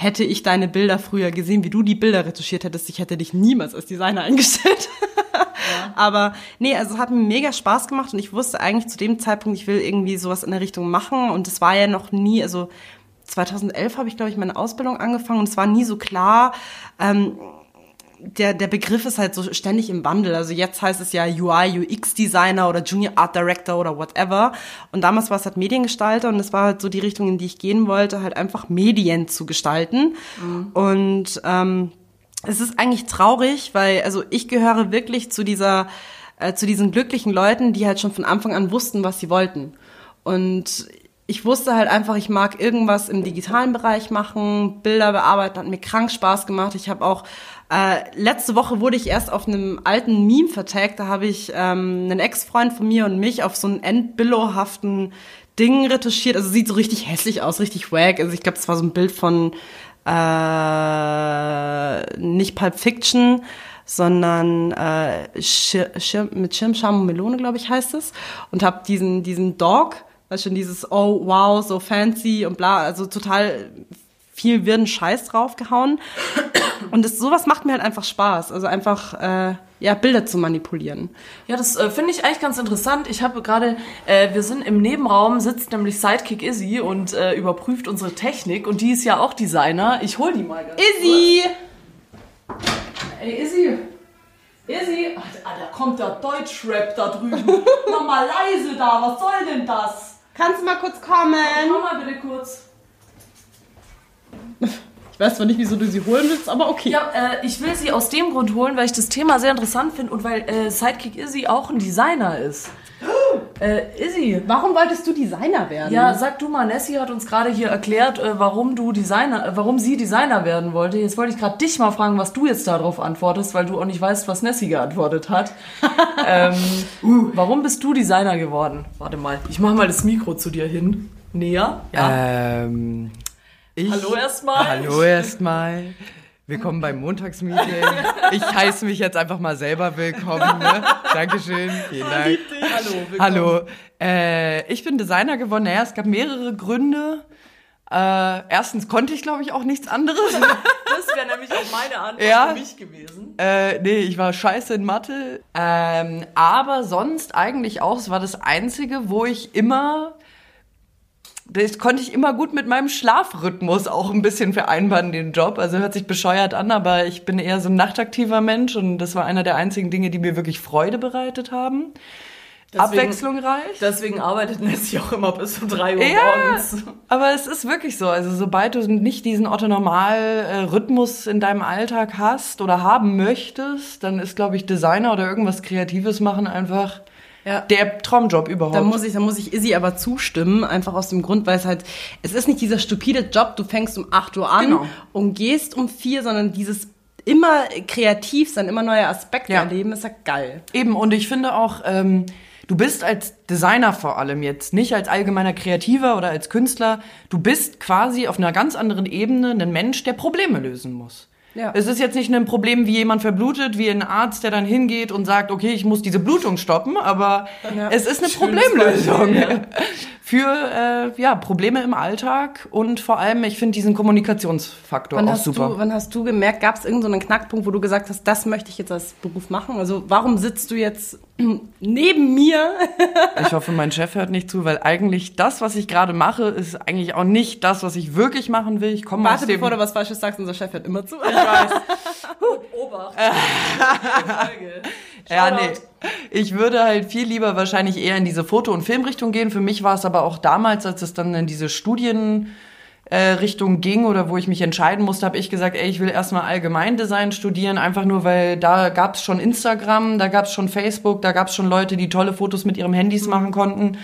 hätte ich deine Bilder früher gesehen, wie du die Bilder retuschiert hättest, ich hätte dich niemals als Designer eingestellt. Aber nee, also es hat mir mega Spaß gemacht und ich wusste eigentlich zu dem Zeitpunkt, ich will irgendwie sowas in der Richtung machen und es war ja noch nie, also 2011 habe ich, glaube ich, meine Ausbildung angefangen und es war nie so klar, ähm, der, der Begriff ist halt so ständig im Wandel. Also jetzt heißt es ja UI, UX Designer oder Junior Art Director oder whatever. Und damals war es halt Mediengestalter und es war halt so die Richtung, in die ich gehen wollte, halt einfach Medien zu gestalten. Und ähm, es ist eigentlich traurig, weil also ich gehöre wirklich zu dieser äh, zu diesen glücklichen Leuten, die halt schon von Anfang an wussten, was sie wollten. Und ich wusste halt einfach, ich mag irgendwas im digitalen Bereich machen, Bilder bearbeiten, hat mir krank Spaß gemacht. Ich habe auch äh, letzte Woche wurde ich erst auf einem alten Meme vertagt. Da habe ich ähm, einen Ex-Freund von mir und mich auf so einen endbillowhaften Ding retuschiert. Also sieht so richtig hässlich aus, richtig wack. Also ich glaube, das war so ein Bild von äh, nicht Pulp Fiction, sondern äh, Schir Schir mit Schirmscham und Melone, glaube ich, heißt es. Und habe diesen, diesen Dog, weißt schon, dieses Oh, wow, so fancy und bla, also total viel wirren Scheiß draufgehauen. Und das, sowas macht mir halt einfach Spaß. Also einfach, äh, ja, Bilder zu manipulieren.
Ja, das äh, finde ich eigentlich ganz interessant. Ich habe gerade, äh, wir sind im Nebenraum, sitzt nämlich Sidekick Izzy und äh, überprüft unsere Technik und die ist ja auch Designer. Ich hol die mal ganz
Izzy!
kurz. Ey, Izzy. Izzy. Ach, ah, da kommt der Deutschrap da drüben. Mach mal leise da, was soll denn das?
Kannst du mal kurz kommen?
Komm mal bitte kurz.
Ich weiß zwar nicht, wieso du sie holen willst, aber okay.
Ja, äh, ich will sie aus dem Grund holen, weil ich das Thema sehr interessant finde und weil äh, Sidekick Izzy auch ein Designer ist. Äh, Izzy,
Warum wolltest du Designer werden?
Ja, sag du mal, Nessie hat uns gerade hier erklärt, äh, warum du Designer, äh, warum sie Designer werden wollte. Jetzt wollte ich gerade dich mal fragen, was du jetzt darauf antwortest, weil du auch nicht weißt, was Nessie geantwortet hat. ähm, warum bist du Designer geworden? Warte mal, ich mach mal das Mikro zu dir hin. Näher. Ja.
Ähm, ich,
Hallo erstmal.
Hallo erstmal. Willkommen beim Montagsmeeting. Ich heiße mich jetzt einfach mal selber willkommen. Ne? Dankeschön. Vielen Dank.
Hallo, willkommen.
Hallo. Äh, ich bin Designer geworden. Naja, es gab mehrere Gründe. Äh, erstens konnte ich, glaube ich, auch nichts anderes.
Das wäre nämlich auch meine Antwort
Ja.
für mich gewesen.
Äh, nee, ich war scheiße in Mathe. Ähm, aber sonst eigentlich auch, es war das Einzige, wo ich immer, das konnte ich immer gut mit meinem Schlafrhythmus auch ein bisschen vereinbaren, den Job. Also hört sich bescheuert an, aber ich bin eher so ein nachtaktiver Mensch und das war einer der einzigen Dinge, die mir wirklich Freude bereitet haben. Abwechslungsreich.
Deswegen arbeitet Nessie auch immer bis um 3 Uhr
Ja,
morgens.
aber es ist wirklich so. Also sobald du nicht diesen Otto-Normal-Rhythmus in deinem Alltag hast oder haben möchtest, dann ist, glaube ich, Designer oder irgendwas Kreatives machen einfach
Ja.
der Traumjob überhaupt.
Da muss ich, da muss ich Izzy aber zustimmen, einfach aus dem Grund, weil es halt, es ist nicht dieser stupide Job, du fängst um 8 Uhr an
Genau.
und gehst um 4, sondern dieses immer kreativ sein, immer neue Aspekte
Ja.
erleben, ist ja geil.
Eben, und ich finde auch, ähm, du bist als Designer vor allem jetzt, nicht als allgemeiner Kreativer oder als Künstler, du bist quasi auf einer ganz anderen Ebene ein Mensch, der Probleme lösen muss.
Ja.
Es ist jetzt nicht ein Problem, wie jemand verblutet, wie ein Arzt, der dann hingeht und sagt, okay, ich muss diese Blutung stoppen, aber
Ja.
es ist eine
Schönes
Problemlösung
Beispiel, ja.
für äh, ja, Probleme im Alltag und vor allem, ich finde diesen Kommunikationsfaktor
Wann
auch super.
du, wann hast du gemerkt, gab es irgendeinen Knackpunkt, wo du gesagt hast, das möchte ich jetzt als Beruf machen? Also warum sitzt du jetzt neben mir?
Ich hoffe, mein Chef hört nicht zu, weil eigentlich das, was ich gerade mache, ist eigentlich auch nicht das, was ich wirklich machen will. Ich komme
Warte, bevor du was Falsches sagst, unser Chef hört immer zu.
ich weiß.
Obacht. Folge.
Ja, nee. Ich würde halt viel lieber wahrscheinlich eher in diese Foto- und Filmrichtung gehen. Für mich war es aber auch damals, als es dann in diese Studien äh, Richtung ging oder wo ich mich entscheiden musste, habe ich gesagt, ey, ich will erstmal Allgemeindesign studieren, einfach nur, weil da gab es schon Instagram, da gab es schon Facebook, da gab es schon Leute, die tolle Fotos mit ihren Handys machen konnten.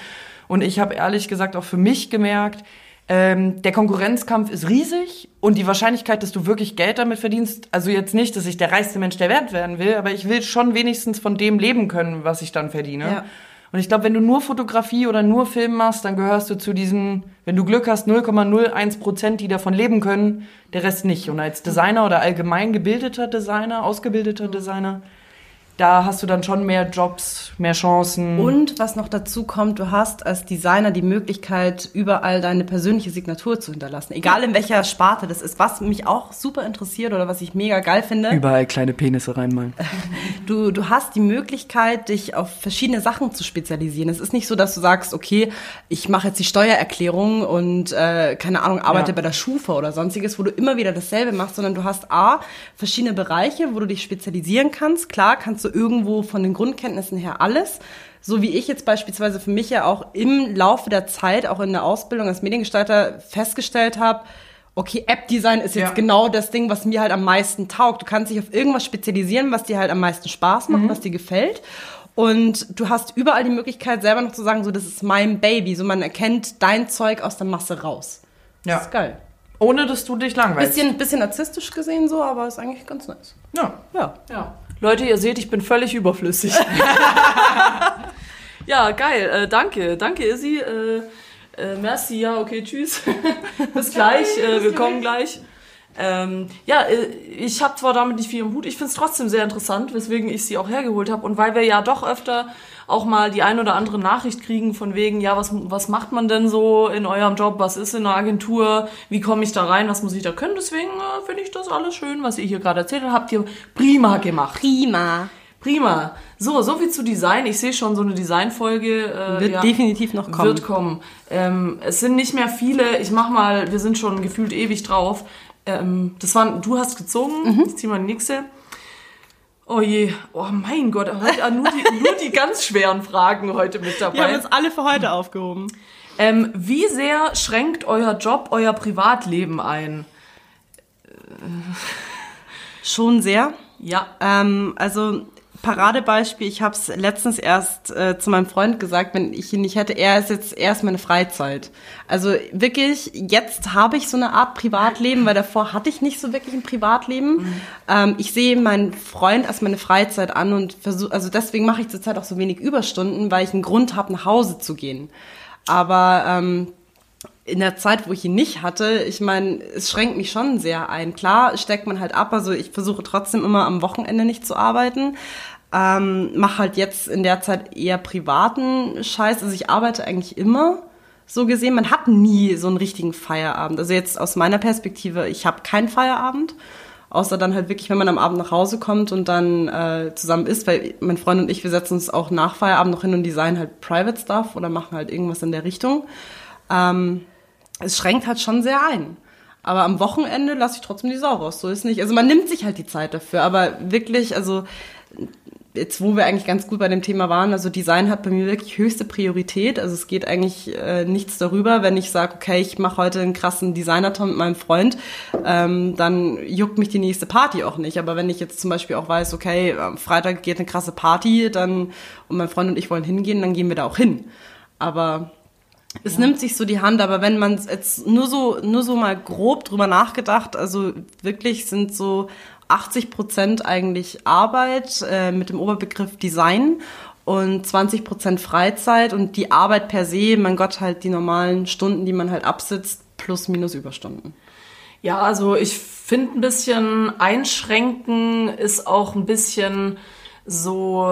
Und ich habe ehrlich gesagt auch für mich gemerkt, Ähm, der Konkurrenzkampf ist riesig und die Wahrscheinlichkeit, dass du wirklich Geld damit verdienst, also jetzt nicht, dass ich der reichste Mensch der Welt werden will, aber ich will schon wenigstens von dem leben können, was ich dann verdiene.
Ja.
Und ich glaube, wenn du nur Fotografie oder nur Film machst, dann gehörst du zu diesen, wenn du Glück hast, 0,01 Prozent, die davon leben können, der Rest nicht. Und als Designer oder allgemein gebildeter Designer, ausgebildeter Designer, da hast du dann schon mehr Jobs, mehr Chancen.
Und was noch dazu kommt, du hast als Designer die Möglichkeit, überall deine persönliche Signatur zu hinterlassen. Egal in welcher Sparte das ist. Was mich auch super interessiert oder was ich mega geil finde.
Überall kleine Penisse reinmalen.
Du, du hast die Möglichkeit, dich auf verschiedene Sachen zu spezialisieren. Es ist nicht so, dass du sagst, okay, ich mache jetzt die Steuererklärung und äh, keine Ahnung, arbeite
Ja.
bei der Schufa oder sonstiges, wo du immer wieder dasselbe machst, sondern du hast A, verschiedene Bereiche, wo du dich spezialisieren kannst. Klar, kannst du irgendwo von den Grundkenntnissen her alles. So wie ich jetzt beispielsweise für mich ja auch im Laufe der Zeit, auch in der Ausbildung als Mediengestalter festgestellt habe, okay, App-Design ist jetzt
Ja.
genau das Ding, was mir halt am meisten taugt. Du kannst dich auf irgendwas spezialisieren, was dir halt am meisten Spaß macht, was dir gefällt. Und du hast überall die Möglichkeit, selber noch zu sagen, so, das ist mein Baby. So, man erkennt dein Zeug aus der Masse raus.
Ja.
Das ist geil.
Ohne dass du dich langweilst.
Bisschen, bisschen narzisstisch gesehen so, aber ist eigentlich ganz nice.
Ja.
Ja.
Ja. Leute, ihr seht, ich bin völlig überflüssig. ja, geil. Äh, danke. Danke, Izzy. Äh, äh, merci, ja, okay, tschüss. Bis gleich. Äh, wir kommen gleich. Ähm, ja, äh, ich habe zwar damit nicht viel im Hut, ich finde es trotzdem sehr interessant, weswegen ich sie auch hergeholt habe. Und weil wir ja doch öfter auch mal die ein oder andere Nachricht kriegen von wegen, ja, was, was macht man denn so in eurem Job, was ist in einer Agentur, wie komme ich da rein, was muss ich da können. Deswegen äh, finde ich das alles schön, was ihr hier gerade erzählt habt. Habt ihr prima gemacht.
Prima.
Prima. So, so viel zu Design. Ich sehe schon so eine Designfolge. Äh,
Wird
ja,
definitiv noch kommen.
Wird kommen. Ähm, es sind nicht mehr viele. Ich mach mal, wir sind schon gefühlt ewig drauf. Ähm, das waren, du hast gezogen.
Mhm.
Ich zieh mal die nächste. Oh je, oh mein Gott, heute nur die, nur die ganz schweren Fragen heute mit
Wir haben
dabei.
uns alle für heute aufgehoben.
Ähm, wie sehr schränkt euer Job euer Privatleben ein?
Schon sehr.
Ja.
Ähm, also Paradebeispiel, ich habe es letztens erst äh, zu meinem Freund gesagt, wenn ich ihn nicht hätte, er ist jetzt erst meine Freizeit. Also wirklich, jetzt habe ich so eine Art Privatleben, weil davor hatte ich nicht so wirklich ein Privatleben. Ähm, ich sehe meinen Freund als meine Freizeit an und versuche, also deswegen mache ich zurzeit auch so wenig Überstunden, weil ich einen Grund habe, nach Hause zu gehen. Aber ähm, in der Zeit, wo ich ihn nicht hatte, ich meine, es schränkt mich schon sehr ein. Klar steckt man halt ab, also ich versuche trotzdem immer am Wochenende nicht zu arbeiten. Ähm, mache halt jetzt in der Zeit eher privaten Scheiß. Also ich arbeite eigentlich immer so gesehen. Man hat nie so einen richtigen Feierabend. Also jetzt aus meiner Perspektive, ich habe keinen Feierabend. Außer dann halt wirklich, wenn man am Abend nach Hause kommt und dann äh, zusammen isst, weil mein Freund und ich, wir setzen uns auch nach Feierabend noch hin und designen halt Private Stuff oder machen halt irgendwas in der Richtung. Ähm, es schränkt halt schon sehr ein. Aber am Wochenende lasse ich trotzdem die Sau raus. So ist nicht. Also man nimmt sich halt die Zeit dafür. Aber wirklich, also jetzt, wo wir eigentlich ganz gut bei dem Thema waren, also Design hat bei mir wirklich höchste Priorität. Also es geht eigentlich äh, nichts darüber, wenn ich sage, okay, ich mache heute einen krassen Designer-Ton mit meinem Freund, ähm, dann juckt mich die nächste Party auch nicht. Aber wenn ich jetzt zum Beispiel auch weiß, okay, am Freitag geht eine krasse Party, dann und mein Freund und ich wollen hingehen, dann gehen wir da auch hin. Aber es nimmt sich so die Hand, aber wenn man jetzt nur so, nur so mal grob drüber nachgedacht, also wirklich sind so 80 Prozent eigentlich Arbeit äh, mit dem Oberbegriff Design und 20 Prozent Freizeit und die Arbeit per se, mein Gott, halt die normalen Stunden, die man halt absitzt, plus minus Überstunden.
Ja, also ich finde ein bisschen einschränken ist auch ein bisschen so,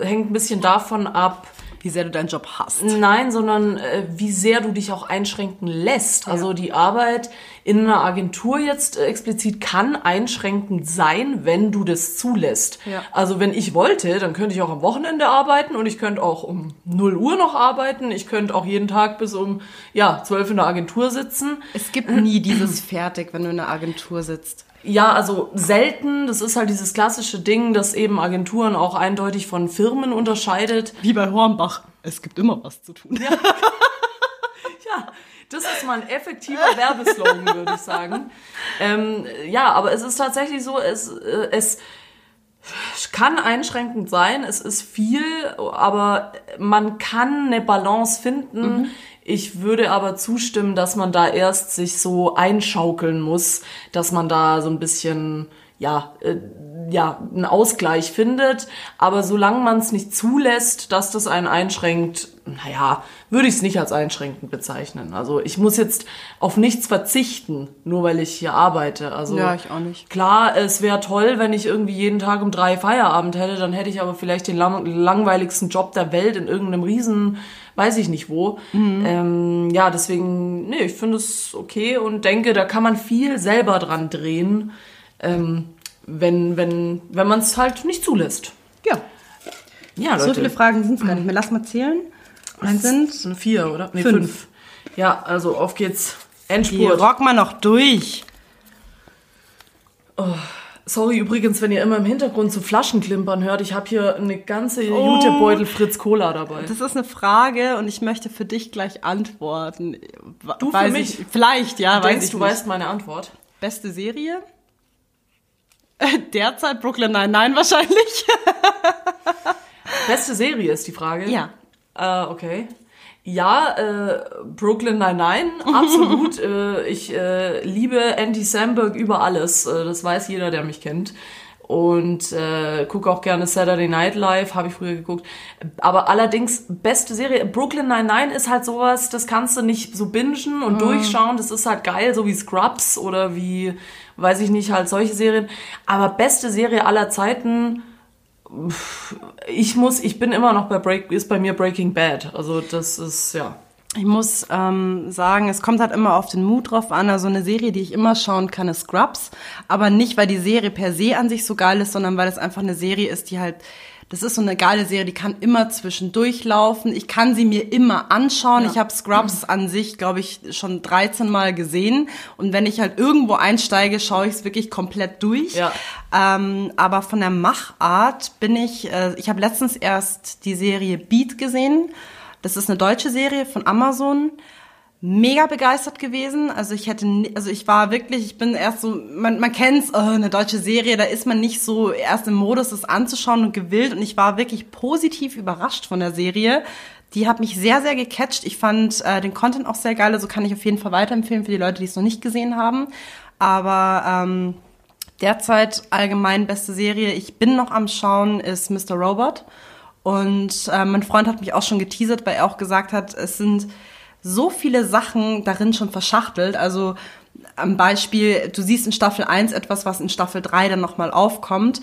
hängt ein bisschen davon ab,
Wie sehr du deinen Job hast.
Nein, sondern äh, wie sehr du dich auch einschränken lässt. Also die Arbeit in einer Agentur jetzt äh, explizit kann einschränkend sein, wenn du das zulässt.
Ja.
Also wenn ich wollte, dann könnte ich auch am Wochenende arbeiten und ich könnte auch um 0 Uhr noch arbeiten. Ich könnte auch jeden Tag bis um ja, 12 in der Agentur sitzen.
Es gibt nie dieses Fertig, wenn du in einer Agentur sitzt.
Ja, also selten. Das ist halt dieses klassische Ding, das eben Agenturen auch eindeutig von Firmen unterscheidet.
Wie bei Hornbach. Es gibt immer was zu tun.
Ja, das ist mal ein effektiver Werbeslogan, würde ich sagen. Ähm, ja, aber es ist tatsächlich so, es, äh, es kann einschränkend sein, es ist viel, aber man kann eine Balance finden Ich würde aber zustimmen, dass man da erst sich so einschaukeln muss, dass man da so ein bisschen ja, äh, ja, einen Ausgleich findet. Aber solange man es nicht zulässt, dass das einen einschränkt, naja, würde ich es nicht als einschränkend bezeichnen. Also ich muss jetzt auf nichts verzichten, nur weil ich hier arbeite. Also
Ja, ich auch nicht.
Klar, es wäre toll, wenn ich irgendwie jeden Tag um drei Feierabend hätte, dann hätte ich aber vielleicht den lang langweiligsten Job der Welt in irgendeinem Riesen, weiß ich nicht wo. Ähm, ja, deswegen, nee, ich finde es okay und denke, da kann man viel selber dran drehen, ähm, wenn, wenn, wenn man es halt nicht zulässt.
Ja.
Ja,
So viele Fragen sind es gar nicht mehr. Lass mal zählen. Es sind
sind vier, oder? Nee,
Fünf.
fünf. Ja, also auf geht's. Endspurt.
rock mal noch durch.
Sorry übrigens, wenn ihr immer im Hintergrund so Flaschen klimpern hört. Ich habe hier eine ganze Jutebeutel Fritz Cola dabei.
Das ist eine Frage und ich möchte für dich gleich antworten.
Du für
Weiß
mich?
Ich, vielleicht, ja,
du
weiß
denkst,
ich
du
nicht.
weißt meine Antwort.
Beste Serie? Derzeit Brooklyn Nine-Nine wahrscheinlich.
Beste Serie ist die Frage.
Ja.
Äh, okay. Ja, äh, Brooklyn Nine-Nine, absolut. äh, ich äh, liebe Andy Samberg über alles. Äh, das weiß jeder, der mich kennt. Und äh, gucke auch gerne Saturday Night Live, habe ich früher geguckt. Aber allerdings, beste Serie, Brooklyn Nine-Nine ist halt sowas, das kannst du nicht so bingen und durchschauen. Das ist halt geil, so wie Scrubs oder wie, weiß ich nicht, halt solche Serien. Aber beste Serie aller Zeiten, ich muss, ich bin immer noch bei Break, ist bei mir Breaking Bad. Also das ist, ja.
Ich muss ähm, sagen, es kommt halt immer auf den Mut drauf an. Also eine Serie, die ich immer schauen kann, ist Scrubs. Aber nicht, weil die Serie per se an sich so geil ist, sondern weil es einfach eine Serie ist, die halt, das ist so eine geile Serie, die kann immer zwischendurch laufen. Ich kann sie mir immer anschauen. Ich habe Scrubs an sich, glaube ich, schon 13 Mal gesehen. Und wenn ich halt irgendwo einsteige, schaue ich es wirklich komplett durch.
Ja.
Ähm, aber von der Machart bin ich, äh, ich habe letztens erst die Serie Beat gesehen. Das ist eine deutsche Serie von Amazon. Mega begeistert gewesen. Also ich hätte, also ich war wirklich, ich bin erst so, man, man kennt's, oh, eine deutsche Serie, da ist man nicht so erst im Modus, das anzuschauen und gewillt. Und ich war wirklich positiv überrascht von der Serie. Die hat mich sehr, sehr gecatcht. Ich fand äh, den Content auch sehr geil, also kann ich auf jeden Fall weiterempfehlen für die Leute, die es noch nicht gesehen haben. Aber ähm, derzeit allgemein beste Serie, ich bin noch am Schauen, ist Mr. Robot. Und äh, mein Freund hat mich auch schon geteasert, weil er auch gesagt hat, es sind so viele Sachen darin schon verschachtelt. Also am Beispiel, du siehst in Staffel 1 etwas, was in Staffel 3 dann nochmal aufkommt.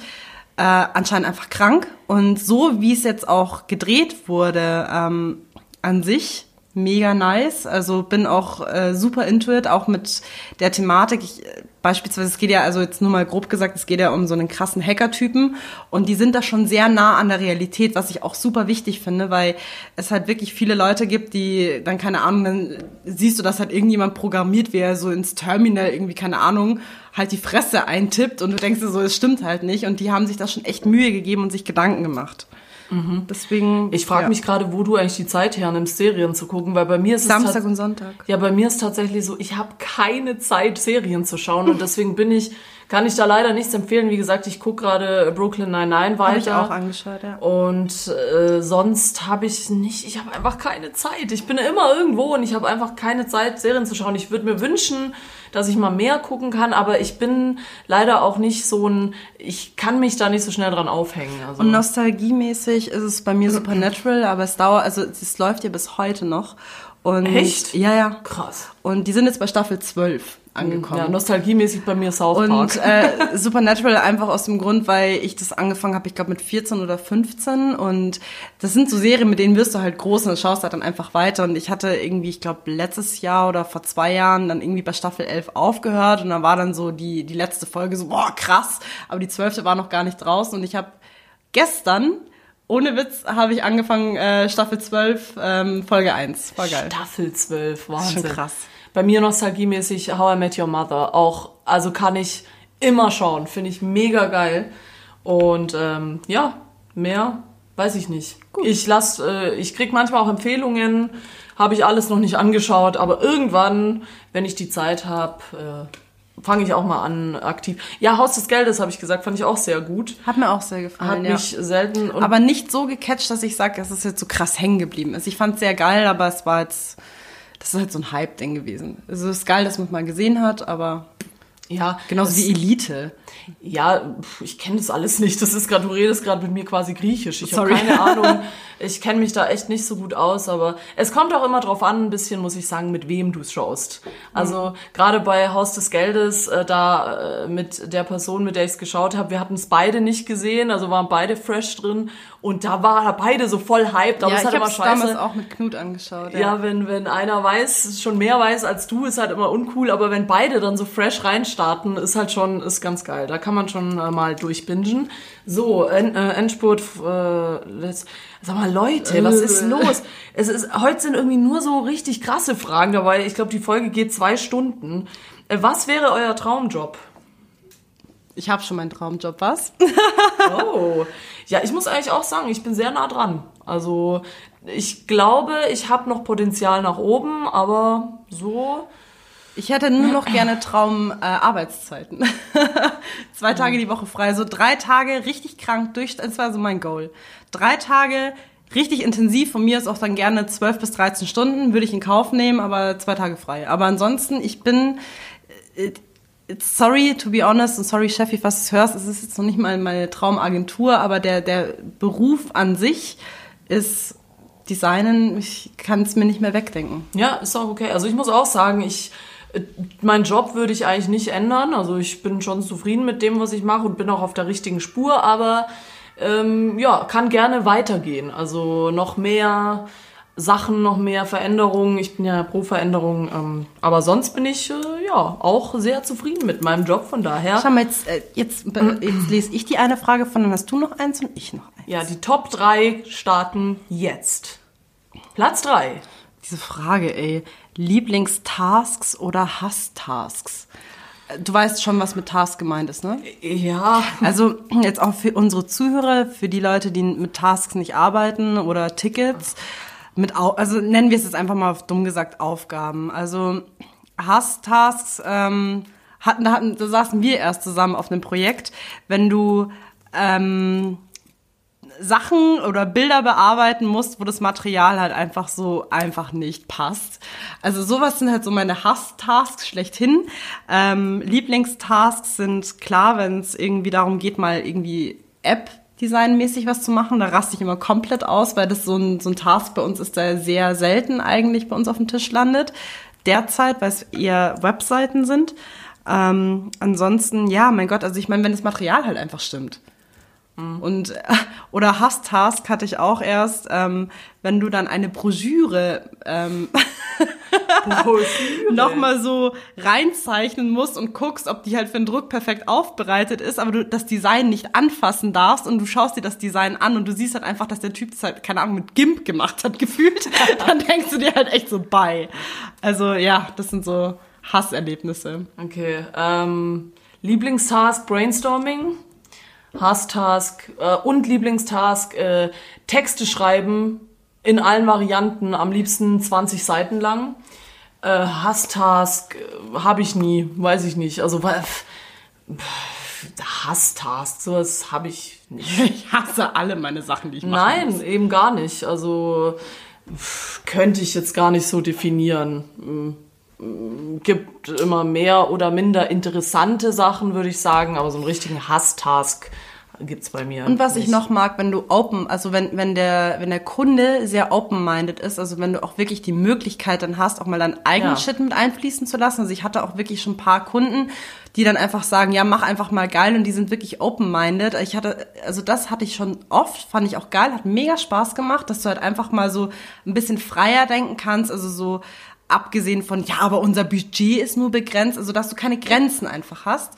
Äh, anscheinend einfach krank. Und so wie es jetzt auch gedreht wurde, ähm, an sich mega nice. Also bin auch äh, super into it, auch mit der Thematik. Ich, äh, beispielsweise, es geht ja, also jetzt nur mal grob gesagt, es geht ja um so einen krassen Hacker-Typen und die sind da schon sehr nah an der Realität, was ich auch super wichtig finde, weil es halt wirklich viele Leute gibt, die dann, keine Ahnung, dann siehst du, dass halt irgendjemand programmiert, wie er so ins Terminal irgendwie, keine Ahnung, halt die Fresse eintippt und du denkst dir so, es stimmt halt nicht und die haben sich da schon echt Mühe gegeben und sich Gedanken gemacht. Deswegen.
Ich frage
ja.
mich gerade, wo du eigentlich die Zeit hernimmst, Serien zu gucken, weil bei mir ist es
Samstag
tat-
und Sonntag.
Ja, bei mir ist tatsächlich so, ich habe keine Zeit, Serien zu schauen und deswegen bin ich, kann ich da leider nichts empfehlen. Wie gesagt, ich gucke gerade Brooklyn Nine-Nine weiter.
Habe ich auch angeschaut, ja.
Und äh, sonst habe ich nicht, ich habe einfach keine Zeit. Ich bin immer irgendwo und ich habe einfach keine Zeit, Serien zu schauen. Ich würde mir wünschen, dass ich mal mehr gucken kann, aber ich bin leider auch nicht so ein, ich kann mich da nicht so schnell dran aufhängen. Also.
Und nostalgiemäßig ist es bei mir Supernatural, aber es dauert, also es läuft ja bis heute noch. Und
Echt?
Ja, ja.
Krass.
Und die sind jetzt bei Staffel 12 angekommen.
Ja, nostalgiemäßig bei mir South Park.
Und äh, Supernatural einfach aus dem Grund, weil ich das angefangen habe, ich glaube mit 14 oder 15 und das sind so Serien, mit denen wirst du halt groß und dann schaust halt dann einfach weiter und ich hatte irgendwie, ich glaube letztes Jahr oder vor zwei Jahren dann irgendwie bei Staffel 11 aufgehört und dann war dann so die, die letzte Folge so, boah krass, aber die zwölfte war noch gar nicht draußen und ich habe gestern, ohne Witz, habe ich angefangen äh, Staffel 12, ähm, Folge 1, war geil.
Staffel 12, Wahnsinn.
schon krass.
Bei mir nostalgiemäßig How I Met Your Mother. Auch, also kann ich immer schauen. Finde ich mega geil. Und ähm, ja, mehr weiß ich nicht. Ich lass, äh, ich krieg manchmal auch Empfehlungen, habe ich alles noch nicht angeschaut, aber irgendwann, wenn ich die Zeit habe, äh, fange ich auch mal an aktiv. Ja, Haus des Geldes habe ich gesagt, fand ich auch sehr gut.
Hat mir auch sehr
Hat
gefallen, ja.
mich selten
aber nicht so gecatcht, dass ich sage, dass es jetzt so krass hängen geblieben ist. Ich fand es sehr geil, aber es war jetzt das ist halt so ein Hype-Ding gewesen. Also es ist geil, dass man es mal gesehen hat, aber
Ja,
genauso wie Elite.
Ja, ich kenne das alles nicht. Das ist gerade, du redest gerade mit mir quasi griechisch. Ich habe keine Ahnung. Ich kenne mich da echt nicht so gut aus, aber es kommt auch immer drauf an, ein bisschen, muss ich sagen, mit wem du schaust. Also gerade bei Haus des Geldes, äh, da äh, mit der Person, mit der ich es geschaut habe, wir hatten es beide nicht gesehen, also waren beide fresh drin und da war beide so voll hyped. Aber
ja,
es ist
ich habe damals auch mit Knut angeschaut.
Ja, wenn, wenn einer weiß, schon mehr weiß als du, ist halt immer uncool, aber wenn beide dann so fresh reinstarten, ist halt schon, ist ganz geil. Da kann man schon äh, mal durchbingen. So, en, äh, Endspurt, äh, let's, sag mal, Leute, was ist los? Es ist, heute sind irgendwie nur so richtig krasse Fragen dabei. Ich glaube, die Folge geht zwei Stunden. Äh, was wäre euer Traumjob?
Ich habe schon meinen Traumjob, was?
Oh, ja, ich muss eigentlich auch sagen, ich bin sehr nah dran. Also ich glaube, ich habe noch Potenzial nach oben, aber so
Ich hätte nur noch gerne Traum äh. Zwei Tage die Woche frei, so drei Tage richtig krank durch, das war so mein Goal. Drei Tage richtig intensiv, von mir ist auch dann gerne 12 bis 13 Stunden, würde ich in Kauf nehmen, aber zwei Tage frei. Aber ansonsten, ich bin, äh, it's sorry to be honest und sorry Chefy, was du hörst, es ist jetzt noch nicht mal meine Traumagentur, aber der, der Beruf an sich ist Designen, ich kann es mir nicht mehr wegdenken.
Ja, ist auch okay. Also ich muss auch sagen, ich meinen Job würde ich eigentlich nicht ändern. Also ich bin schon zufrieden mit dem, was ich mache und bin auch auf der richtigen Spur, aber ähm, ja, kann gerne weitergehen. Also noch mehr Sachen, noch mehr Veränderungen. Ich bin ja pro Veränderung, ähm, aber sonst bin ich äh, ja auch sehr zufrieden mit meinem Job. Von daher.
Schau mal, jetzt, äh, jetzt, äh, jetzt lese ich die eine Frage von, dann hast du noch eins und ich noch eins.
Ja, die Top 3 starten jetzt. Platz 3.
Diese Frage, ey. Lieblingstasks oder Hasstasks? Äh, Du weißt schon, was mit Task gemeint ist, ne?
Ja,
Also jetzt auch für unsere Zuhörer, für die Leute, die mit Tasks nicht arbeiten oder Tickets, mit also nennen wir es jetzt einfach mal auf dumm gesagt Aufgaben. Also Hasstasks ähm, hatten, da hatten, da saßen wir erst zusammen auf einem Projekt, wenn du ähm, Sachen oder Bilder bearbeiten musst, wo das Material halt einfach so einfach nicht passt. Also sowas sind halt so meine Hass-Tasks schlechthin. Ähm, Lieblingstasks sind klar, wenn es irgendwie darum geht, mal irgendwie App designmäßig was zu machen, da raste ich immer komplett aus, weil das so ein, so ein Task bei uns ist, der sehr selten eigentlich bei uns auf dem Tisch landet. Derzeit, weil es eher Webseiten sind. Ähm, ansonsten, ja, mein Gott, also ich meine, wenn das Material halt einfach stimmt. Und oder Hasstask hatte ich auch erst, ähm, wenn du dann eine Broschüre ähm, nochmal so reinzeichnen musst und guckst, ob die halt für den Druck perfekt aufbereitet ist, aber du das Design nicht anfassen darfst und du schaust dir das Design an und du siehst halt einfach, dass der Typ das halt, keine Ahnung, mit GIMP gemacht hat, gefühlt, dann denkst du dir halt echt so bei. Also ja, das sind so Hasserlebnisse.
Okay, ähm, Lieblingstask Brainstorming, Hasstask äh, und Lieblingstask äh, Texte schreiben in allen Varianten, am liebsten 20 Seiten lang. Äh, Hasstask äh, habe ich nie, weiß ich nicht. Also weil- Hasstask, sowas habe ich nicht.
Ich hasse alle meine Sachen, die ich mache.
Nein, eben gar nicht. Also könnte ich jetzt gar nicht so definieren. Gibt immer mehr oder minder interessante Sachen, würde ich sagen, aber so einen richtigen Hasstask gibt's bei mir.
Und was ich
nicht.
noch mag, wenn du open, also wenn, wenn der, wenn der Kunde sehr open-minded ist, also wenn du auch wirklich die Möglichkeit dann hast, auch mal deinen eigenen
Ja.
Shit mit einfließen zu lassen. Also ich hatte auch wirklich schon ein paar Kunden, die dann einfach sagen, ja, mach einfach mal geil und die sind wirklich open-minded. Ich hatte, also das hatte ich schon oft, fand ich auch geil, hat mega Spaß gemacht, dass du halt einfach mal so ein bisschen freier denken kannst, also so abgesehen von, ja, aber unser Budget ist nur begrenzt, also dass du keine Grenzen einfach hast.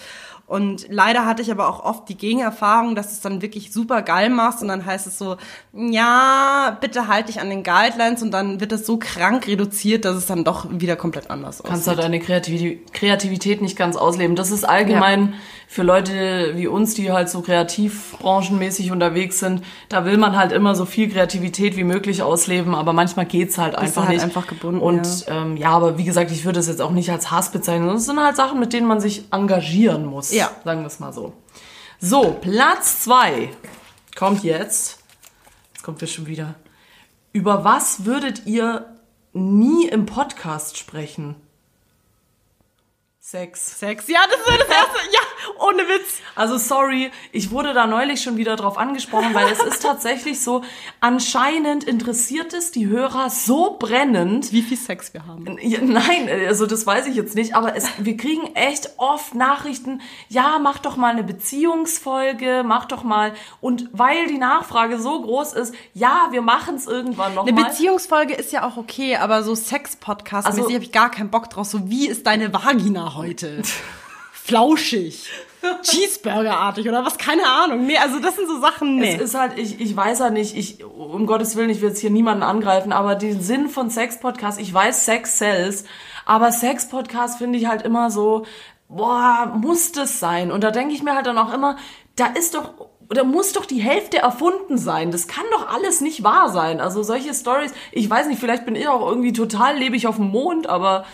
Und leider hatte ich aber auch oft die Gegenerfahrung, dass du es dann wirklich super geil machst und dann heißt es so, ja, bitte halt dich an den Guidelines und dann wird das so krank reduziert, dass es dann doch wieder komplett anders
kannst
aussieht.
halt deine Kreativität, Kreativität nicht ganz ausleben. Das ist allgemein für Leute wie uns, die halt so kreativbranchenmäßig unterwegs sind. Da will man halt immer so viel Kreativität wie möglich ausleben, aber manchmal geht's halt einfach
halt
nicht.
einfach gebunden,
Und ja. Ähm, ja, aber wie gesagt, ich würde das jetzt auch nicht als Hass bezeichnen. Das sind halt Sachen, mit denen man sich engagieren muss.
Ja.
Sagen wir es mal so. So, Platz zwei kommt jetzt. Jetzt kommt wir schon wieder. Über was würdet ihr nie im Podcast sprechen? Sex.
Sex. Ja, das ist das erste. Ja, ohne Witz.
Also sorry, ich wurde da neulich schon wieder drauf angesprochen, weil es ist tatsächlich so, anscheinend interessiert es die Hörer so brennend.
Wie viel Sex wir haben.
Ja, Nein, also das weiß ich jetzt nicht, aber es, wir kriegen echt oft Nachrichten, ja, mach doch mal eine Beziehungsfolge, mach doch mal. Und weil die Nachfrage so groß ist, ja, wir machen es irgendwann noch
Eine
mal.
Beziehungsfolge ist ja auch okay, aber so Sex-Podcast,
Also-
also, habe ich gar keinen Bock drauf. So, wie ist deine Vagina heute? Flauschig. Cheeseburgerartig oder was? Keine Ahnung. Nee, also das sind so Sachen, nee.
Es ist halt, ich, ich weiß ja nicht, ich, um Gottes Willen, ich will jetzt hier niemanden angreifen, aber den Sinn von Sex-Podcast, ich weiß, Sex sells, aber Sex-Podcast finde ich halt immer so, boah, muss das sein? Und da denke ich mir halt dann auch immer, da ist doch, da muss doch die Hälfte erfunden sein. Das kann doch alles nicht wahr sein. Also solche Stories, ich weiß nicht, vielleicht bin ich auch irgendwie total lebe ich auf dem Mond, aber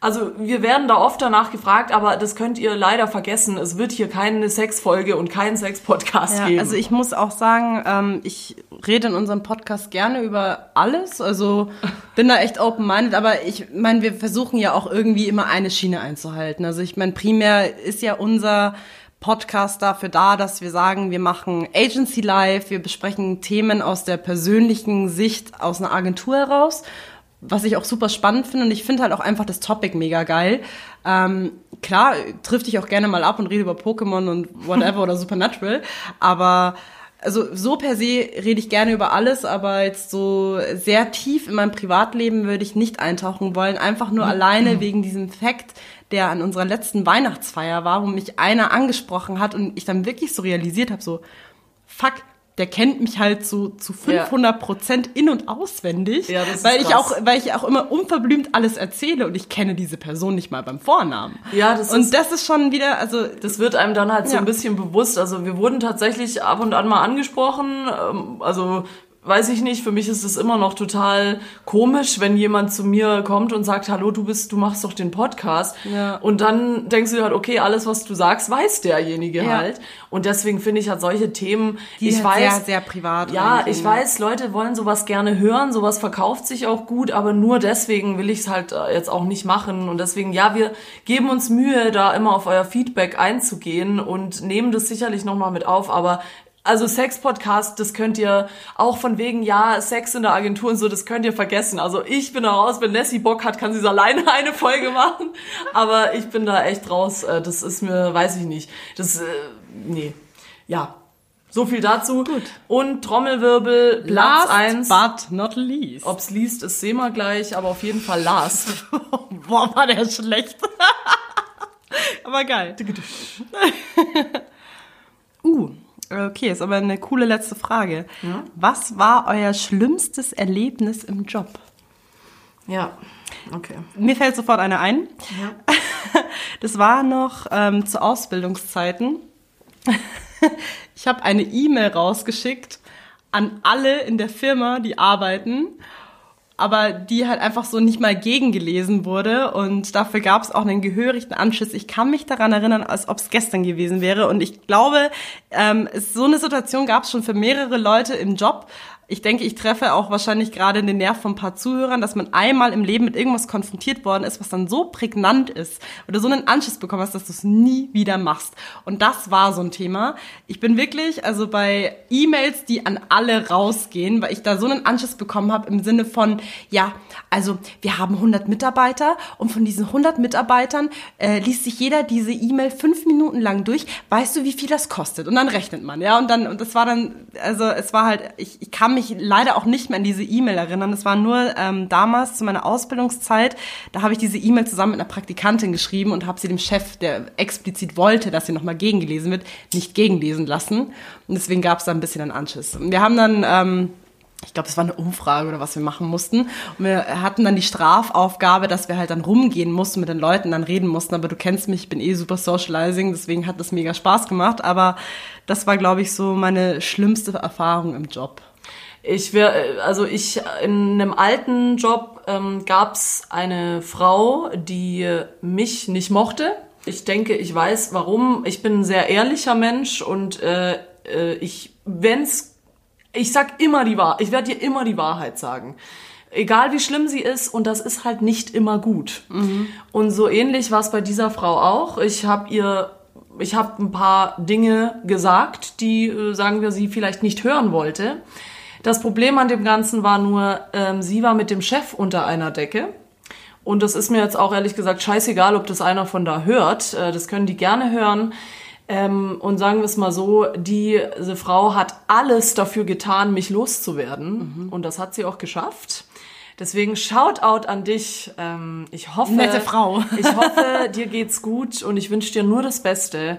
also wir werden da oft danach gefragt, aber das könnt ihr leider vergessen. Es wird hier keine Sexfolge und keinen Sex-Podcast
Ja,
geben.
also ich muss auch sagen, ähm, ich rede in unserem Podcast gerne über alles. Also bin da echt open-minded, aber ich meine, wir versuchen ja auch irgendwie immer eine Schiene einzuhalten. Also ich meine, primär ist ja unser Podcast dafür da, dass wir sagen, wir machen Agency Live, wir besprechen Themen aus der persönlichen Sicht aus einer Agentur heraus was ich auch super spannend finde. Und ich finde halt auch einfach das Topic mega geil. Ähm, klar, trifft dich auch gerne mal ab und rede über Pokémon und whatever oder Supernatural, aber also so per se rede ich gerne über alles, aber jetzt so sehr tief in meinem Privatleben würde ich nicht eintauchen wollen, einfach nur alleine wegen diesem Fakt, der an unserer letzten Weihnachtsfeier war, wo mich einer angesprochen hat und ich dann wirklich so realisiert habe, so fuck, der kennt mich halt so zu
Ja.
500 Prozent in- und auswendig,
Ja,
weil ich
krass.
auch, weil ich auch immer unverblümt alles erzähle und ich kenne diese Person nicht mal beim Vornamen.
Ja, das
und
ist-
das ist schon wieder, also
das wird einem dann halt so
Ja.
ein bisschen bewusst. Also wir wurden tatsächlich ab und an mal angesprochen. ähm, Also weiß ich nicht, für mich ist es immer noch total komisch, wenn jemand zu mir kommt und sagt, hallo, du bist, du machst doch den Podcast.
Ja.
Und dann denkst du halt, okay, alles, was du sagst, weiß derjenige
Ja.
halt. Und deswegen finde ich halt solche Themen,
Die
ich
halt
weiß,
sehr, sehr privat
Ja, ich weiß, Leute wollen sowas gerne hören, sowas verkauft sich auch gut, aber nur deswegen will ich es halt äh, jetzt auch nicht machen. Und deswegen, ja, wir geben uns Mühe, da immer auf euer Feedback einzugehen und nehmen das sicherlich nochmal mit auf, aber also Sex-Podcast, das könnt ihr auch von wegen, ja, Sex in der Agentur und so, das könnt ihr vergessen. Also ich bin da raus, wenn Nessie Bock hat, kann sie es alleine eine Folge machen. Aber ich bin da echt raus. Äh, Das ist mir, weiß ich nicht. Das, äh, nee. Ja. So viel dazu. Gut. Und Trommelwirbel, Platz
last
1.
but not least.
Ob's liest, ist sehen wir gleich, aber auf jeden Fall last.
Boah, war der schlecht. aber geil. uh, okay, ist aber eine coole letzte Frage. Was war euer schlimmstes Erlebnis im Job?
ja. Okay.
Mir fällt sofort eine ein. Das war noch ähm, zu Ausbildungszeiten. Ich habe eine E-Mail rausgeschickt an alle in der Firma, die arbeiten, aber die halt einfach so nicht mal gegengelesen wurde und dafür gab es auch einen gehörigen Anschiss. Ich kann mich daran erinnern, als ob es gestern gewesen wäre und ich glaube, ähm, so eine Situation gab es schon für mehrere Leute im Job. Ich denke, ich treffe auch wahrscheinlich gerade den Nerv von ein paar Zuhörern, dass man einmal im Leben mit irgendwas konfrontiert worden ist, was dann so prägnant ist oder so einen Anschiss bekommen hast, dass du es nie wieder machst. Und das war so ein Thema. Ich bin wirklich, also bei E-Mails, die an alle rausgehen, weil ich da so einen Anschiss bekommen habe im Sinne von, ja, also wir haben 100 Mitarbeiter und von diesen 100 Mitarbeitern äh, liest sich jeder diese E-Mail fünf Minuten lang durch. Weißt du, wie viel das kostet? Und dann rechnet man, ja. Und dann, und das war dann, also es war halt, ich, ich kann mich leider auch nicht mehr an diese E-Mail erinnern. Es war nur ähm, damals zu meiner Ausbildungszeit, da habe ich diese E-Mail zusammen mit einer Praktikantin geschrieben und habe sie dem Chef, der explizit wollte, dass sie nochmal gegengelesen wird, nicht gegenlesen lassen. Und deswegen gab es da ein bisschen einen Anschiss. Und wir haben dann... Ähm, ich glaube, es war eine Umfrage oder was wir machen mussten. Und wir hatten dann die Strafaufgabe, dass wir halt dann rumgehen mussten mit den Leuten, dann reden mussten. Aber du kennst mich, ich bin eh super socializing, deswegen hat das mega Spaß gemacht. Aber das war, glaube ich, so meine schlimmste Erfahrung im Job.
Ich wäre, also ich in einem alten Job ähm, gab's eine Frau, die mich nicht mochte. Ich denke, ich weiß warum. Ich bin ein sehr ehrlicher Mensch und äh, äh, ich, wenn's, ich sag immer die Wahrheit, ich werde dir immer die Wahrheit sagen. Egal wie schlimm sie ist und das ist halt nicht immer gut. Und so ähnlich war es bei dieser Frau auch. Ich habe ihr, ich habe ein paar Dinge gesagt, die, äh, sagen wir, sie vielleicht nicht hören wollte. Das Problem an dem Ganzen war nur, ähm, sie war mit dem Chef unter einer Decke. Und das ist mir jetzt auch ehrlich gesagt scheißegal, ob das einer von da hört. Äh, das können die gerne hören. Ähm, und sagen wir es mal so, diese Frau hat alles dafür getan, mich loszuwerden. Und das hat sie auch geschafft. Deswegen Shoutout an dich. Ähm, ich hoffe,
Nette Frau.
ich hoffe, dir geht's gut und ich wünsche dir nur das Beste.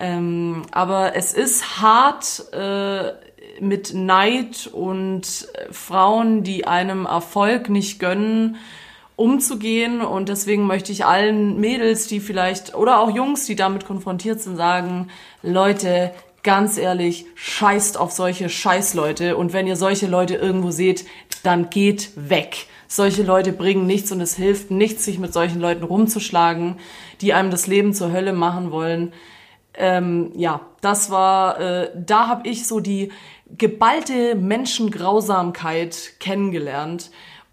Ähm, aber es ist hart äh, mit Neid und äh, Frauen, die einem Erfolg nicht gönnen, umzugehen. Und deswegen möchte ich allen Mädels, die vielleicht, oder auch Jungs, die damit konfrontiert sind, sagen, Leute, ganz ehrlich, scheißt auf solche Scheißleute. Und wenn ihr solche Leute irgendwo seht, dann geht weg. Solche Leute bringen nichts und es hilft nichts, sich mit solchen Leuten rumzuschlagen, die einem das Leben zur Hölle machen wollen. Ähm, ja, das war, äh, da habe ich so die geballte Menschengrausamkeit kennengelernt.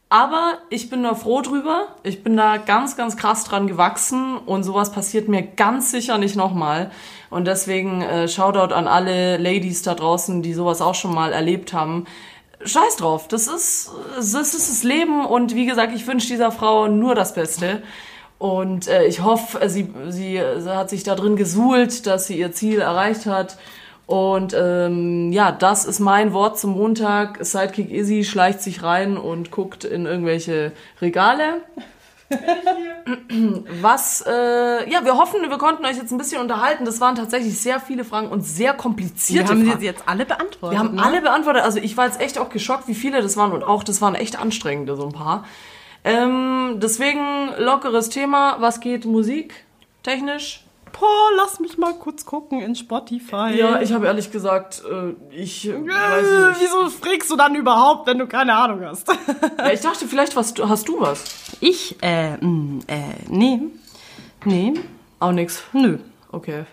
Aber ich bin da froh drüber. Ich bin da ganz, ganz krass dran gewachsen und sowas passiert mir ganz sicher nicht nochmal. Und deswegen äh, Shoutout an alle Ladies da draußen, die sowas auch schon mal erlebt haben. Scheiß drauf, das ist, das ist das Leben und wie gesagt, ich wünsche dieser Frau nur das Beste. Und äh, ich hoffe, sie, sie, sie hat sich da drin gesuhlt, dass sie ihr Ziel erreicht hat. Und ähm, ja, das ist mein Wort zum Montag. Sidekick Izzy schleicht sich rein und guckt in irgendwelche Regale. Was, äh, ja, wir hoffen, wir konnten euch jetzt ein bisschen unterhalten. Das waren tatsächlich sehr viele Fragen und sehr komplizierte
Wir haben
Fragen.
sie jetzt alle beantwortet.
Wir haben
ne?
alle beantwortet. Also ich war jetzt echt auch geschockt, wie viele das waren und auch das waren echt anstrengende, so ein paar. Ähm, deswegen lockeres Thema. Was geht Musik technisch?
Boah, lass mich mal kurz gucken in Spotify.
Ja, ich habe ehrlich gesagt, äh, ich äh,
Äh,
weiß nicht.
Wieso fragst du dann überhaupt, wenn du keine Ahnung hast?
Ja, ich dachte, vielleicht was, hast du was?
Ich, äh, mh, äh, nee. Nee,
Auch nix.
nö.
Okay.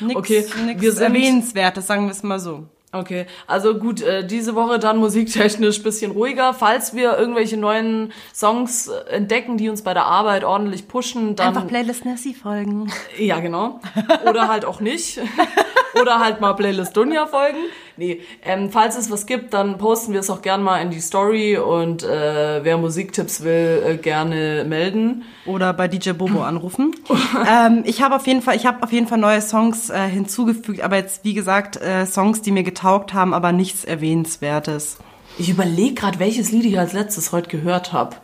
Nix,
okay,
nix
wir sind
erwähnenswertes, sagen wir es mal so.
Okay, also gut, äh, diese Woche dann musiktechnisch bisschen ruhiger. Falls wir irgendwelche neuen Songs äh, entdecken, die uns bei der Arbeit ordentlich pushen, dann
Einfach Playlist Nessie folgen.
Ja, genau. Oder halt auch nicht. Oder halt mal Playlist Dunja folgen. Nee, ähm, falls es was gibt, dann posten wir es auch gern mal in die Story und äh, wer Musiktipps will, äh, gerne melden.
Oder bei DJ Bobo anrufen. ähm, ich habe auf jeden Fall, ich habe auf jeden Fall neue Songs äh, hinzugefügt, aber jetzt wie gesagt äh, Songs, die mir getaugt haben, aber nichts erwähnenswertes.
Ich überlege gerade, welches Lied ich als letztes heute gehört habe.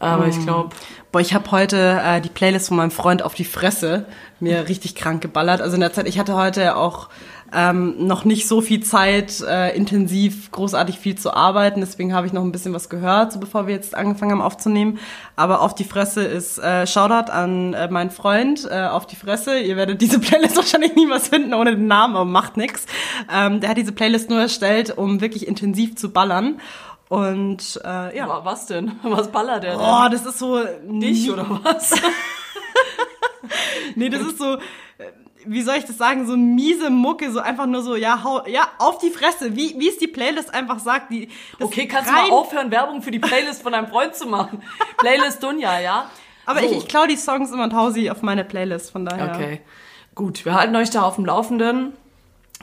Aber ich glaube,
Boah, ich habe heute äh, die Playlist von meinem Freund auf die Fresse mir richtig krank geballert. Also in der Zeit, ich hatte heute auch ähm, noch nicht so viel Zeit, äh, intensiv großartig viel zu arbeiten. Deswegen habe ich noch ein bisschen was gehört, so bevor wir jetzt angefangen haben aufzunehmen. Aber auf die Fresse ist äh, Shoutout an äh, meinen Freund äh, auf die Fresse. Ihr werdet diese Playlist wahrscheinlich niemals finden ohne den Namen, aber macht nix. Ähm, der hat diese Playlist nur erstellt, um wirklich intensiv zu ballern. Und äh, ja.
wa- was denn? Was ballert der denn?
Oh, das ist so
Dich oder was?
Nee, das ist so, äh, wie soll ich das sagen, so miese Mucke, so einfach nur so, ja, hau, ja, auf die Fresse, wie, wie es die Playlist einfach sagt. Die, das
Okay, kannst du mal aufhören, Werbung für die Playlist von deinem Freund zu machen? Playlist Dunja, ja?
Aber
So.
ich, ich klaue die Songs immer und hau sie auf meine Playlist, von daher.
Okay, gut. Wir halten euch da auf dem Laufenden.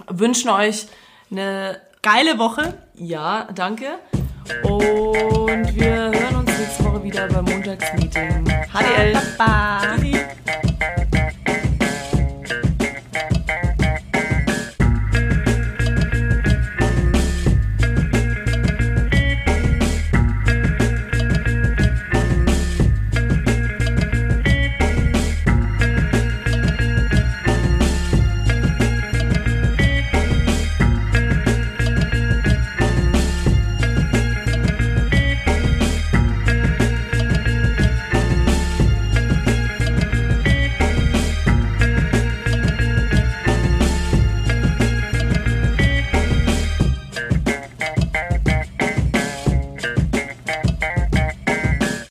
Wünschen euch eine,
Geile Woche.
ja, danke. Und wir hören uns nächste Woche wieder beim Montagsmeeting. HDL.
Baba.